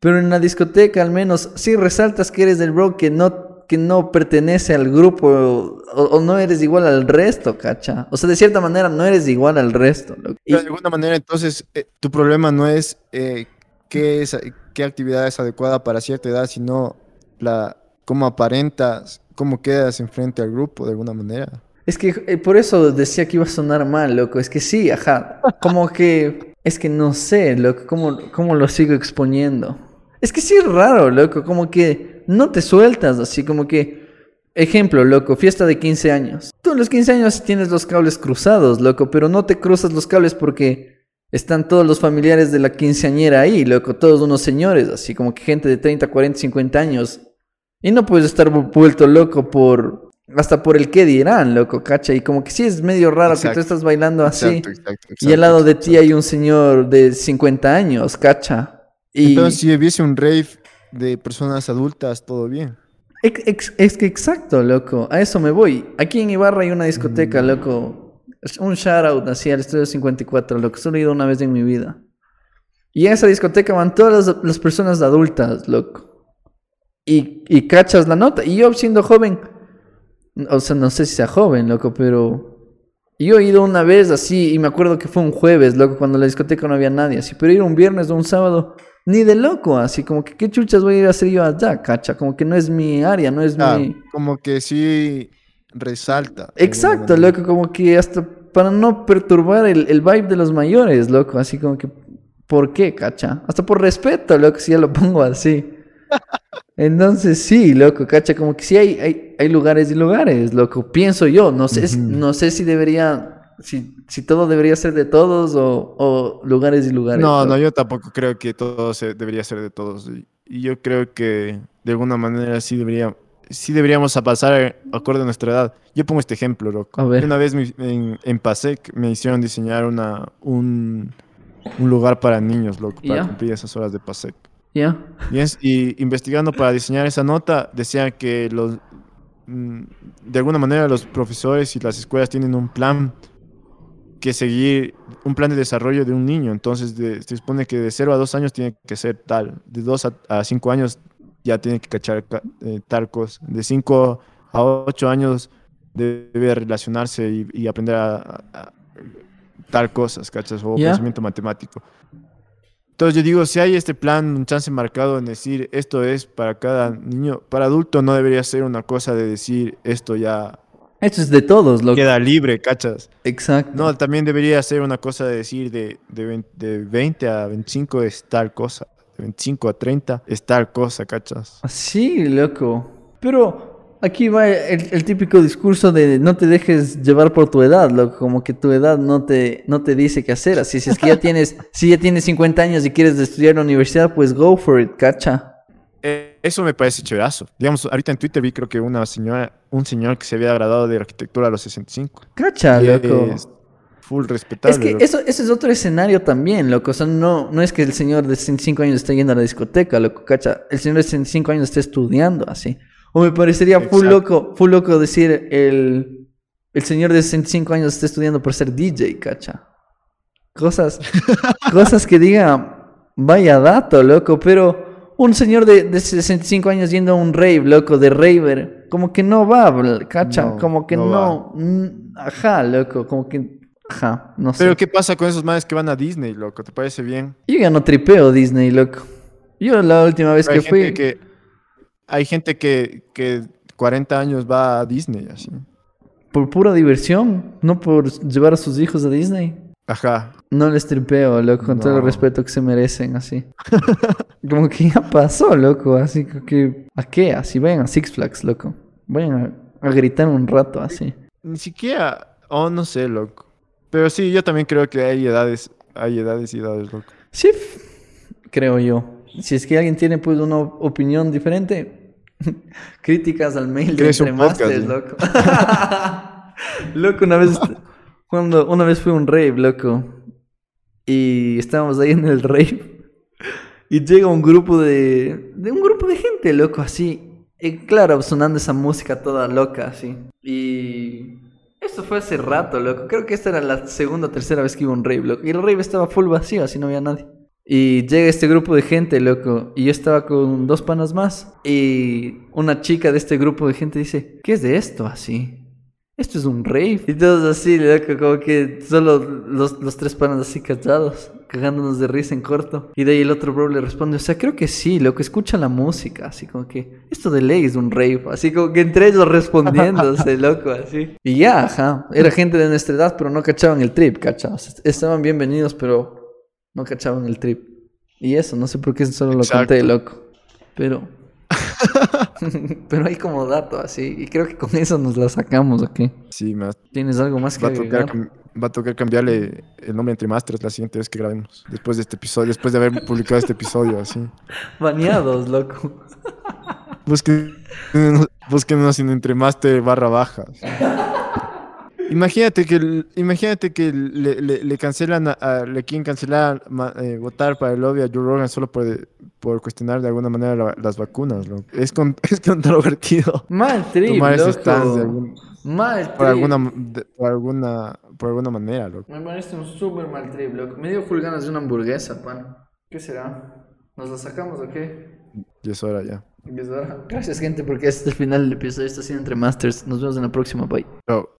Pero en la discoteca al menos sí resaltas que eres el bro que no, que no pertenece al grupo o, o no eres igual al resto, cacha. O sea, de cierta manera no eres igual al resto, loco. Y- Pero de alguna manera, entonces, eh, tu problema no es eh, qué, es qué actividad es adecuada para cierta edad, sino la cómo aparentas, cómo quedas enfrente al grupo de alguna manera. Es que eh, por eso decía que iba a sonar mal, loco. Es que sí, ajá. Como que. Es que no sé, loco, cómo, cómo lo sigo exponiendo. Es que sí es raro, loco, como que no te sueltas, así como que... Ejemplo, loco, fiesta de 15 años. Tú en los 15 años tienes los cables cruzados, loco, pero no te cruzas los cables porque están todos los familiares de la quinceañera ahí, loco, todos unos señores, así como que gente de 30, 40, 50 años. Y no puedes estar vuelto loco por, hasta por el qué dirán, loco, cacha. Y como que sí es medio raro que tú estás bailando así. Exacto, exacto, y al lado de ti hay un señor de 50 años, cacha. Y... Entonces, si hubiese un rave de personas adultas, todo bien. Es, que exacto, loco. A eso me voy. Aquí en Ibarra hay una discoteca, mm. loco. Un shout out así al Estudio 54, lo que solo he ido una vez en mi vida. Y en esa discoteca van todas las, personas adultas, loco. Y, y cachas la nota. Y yo siendo joven, o sea, no sé si sea joven, loco, pero yo he ido una vez así y me acuerdo que fue un jueves, loco, cuando en la discoteca no había nadie, así, pero ir un viernes o un sábado, ni de loco, así como que qué chuchas voy a ir a hacer yo allá, cacha, como que no es mi área, no es ah, mi... Como que sí resalta. Exacto, loco, como que hasta para no perturbar el, el vibe de los mayores, loco, así como que, ¿por qué, cacha? Hasta por respeto, loco, si ya lo pongo así. [laughs] Entonces sí, loco, cacha, como que sí hay, hay, lugares y lugares, loco. Pienso yo, no sé, no sé si debería, si, si todo debería ser de todos o, lugares y lugares. No, no, yo tampoco creo que todo se, debería ser de todos. Y, yo creo que de alguna manera sí debería, sí deberíamos pasar acorde a nuestra edad. Yo pongo este ejemplo, loco. Una vez en, en PASEC me hicieron diseñar una, un, un lugar para niños, loco, para cumplir esas horas de PASEC. Y, investigando para diseñar esa nota, decían que los, mm, de alguna manera los profesores y las escuelas tienen un plan que seguir, un plan de desarrollo de un niño. Entonces se supone que de 0 a 2 años tiene que ser tal, de 2 a 5 años ya tiene que cachar eh, tal cosa, de 5 a 8 años debe relacionarse y, aprender a, tal cosas, ¿cachas? O conocimiento matemático. Entonces yo digo, si hay este plan, un chance marcado en decir esto es para cada niño, para adulto no debería ser una cosa de decir esto ya... Esto es de todos, lo Queda libre, ¿cachas? Exacto. No, también debería ser una cosa de decir de, de, de 20 a 25 es tal cosa, de 25 a 30 es tal cosa, ¿cachas? Sí, loco. Pero Aquí va el, típico discurso de no te dejes llevar por tu edad, loco, como que tu edad no te, no te dice qué hacer. Así si es que ya [laughs] tienes, si ya tienes 50 años y quieres estudiar en la universidad, pues go for it, cacha. Eh, eso me parece chéverazo. Digamos, ahorita en Twitter vi creo que una señora, un señor que se había graduado de arquitectura a los 65. Cacha, loco. full respetable. Es que eso, es otro escenario también, loco. O sea, no, no es que el señor de 65 años esté yendo a la discoteca, loco, cacha. El señor de 65 años esté estudiando, así. O me parecería full loco, full loco decir el, el señor de 65 años está estudiando por ser DJ, cacha. Cosas, [laughs] cosas que diga, vaya dato, loco, pero un señor de, de 65 años yendo a un rave, loco, de raver, como que no va, cacha, como que no, mm, ajá, loco, como que, ajá, no sé. Pero ¿qué pasa con esos madres que van a Disney, loco? ¿Te parece bien? Yo ya no tripeo Disney, loco. Yo la última vez que fui... Que hay gente que, que 40 años va a Disney, así. Por pura diversión, no por llevar a sus hijos a Disney. Ajá. No les tripeo, loco, con todo el respeto que se merecen, así. [laughs] Como que ya pasó, loco, así que... ¿A qué? Así vayan a Six Flags, loco. Vayan a, gritar un rato, así. Ni siquiera... Oh, no sé, loco. Pero sí, yo también creo que hay edades, hay edades y edades, loco. Sí, creo yo. Si es que alguien tiene pues una opinión diferente, [laughs] Críticas al mail de Entre Masters, loco. [laughs] loco, una vez, cuando, una vez fui a un rave, loco. Y estábamos ahí en el rave. Y llega un grupo de, de un grupo de gente, loco, así. Y claro, sonando esa música toda loca, así. Y esto fue hace rato, loco. Creo que esta era la segunda o tercera vez que iba un rave, loco. Y el rave estaba full vacío, así no había nadie. Y llega este grupo de gente, loco. Y yo estaba con dos panas más. Y una chica de este grupo de gente dice, ¿qué es de esto así? Esto es un rave. Y todos así, loco, como que solo los, los tres panas así callados, cagándonos de risa en corto. Y de ahí el otro bro le responde, o sea, creo que sí, loco, escucha la música. Así como que, esto de ley es un rave. Así como que entre ellos respondiéndose, [laughs] loco, así. Y ya, ajá. Era [laughs] gente de nuestra edad, pero no cachaban el trip, ¿cachas? Estaban bienvenidos, pero no cachaban el trip. Y eso, no sé por qué solo lo Exacto. conté, loco. Pero. [laughs] Pero hay como dato así. Y creo que con eso nos la sacamos, ¿ok? Sí, va ¿Tienes algo más que va tocar, va a tocar cambiarle el nombre entre masters la siguiente vez que grabemos. Después de este episodio, después de haber publicado este episodio, así. Baneados, loco. Busquen, búsquenos en entre master barra baja. Imagínate que, imagínate que le, le- le cancelan, a, a- le quieren cancelar, ma- eh, votar para el lobby a Joe Rogan solo por, por cuestionar de alguna manera la- las vacunas. loco. Es, con- [laughs] es controvertido Mal trip, tomar ese loco. stance de algún- Mal trip. por, alguna, de- por, alguna, por alguna manera. loco. Me parece un súper mal trip, loco. Me dio full ganas de una hamburguesa, pan. ¿Qué será? ¿Nos la sacamos o qué? Y es hora ya. Gracias, gente, porque este es el final del episodio. Esto ha sido Entre Masters. Nos vemos en la próxima. Bye. Chao.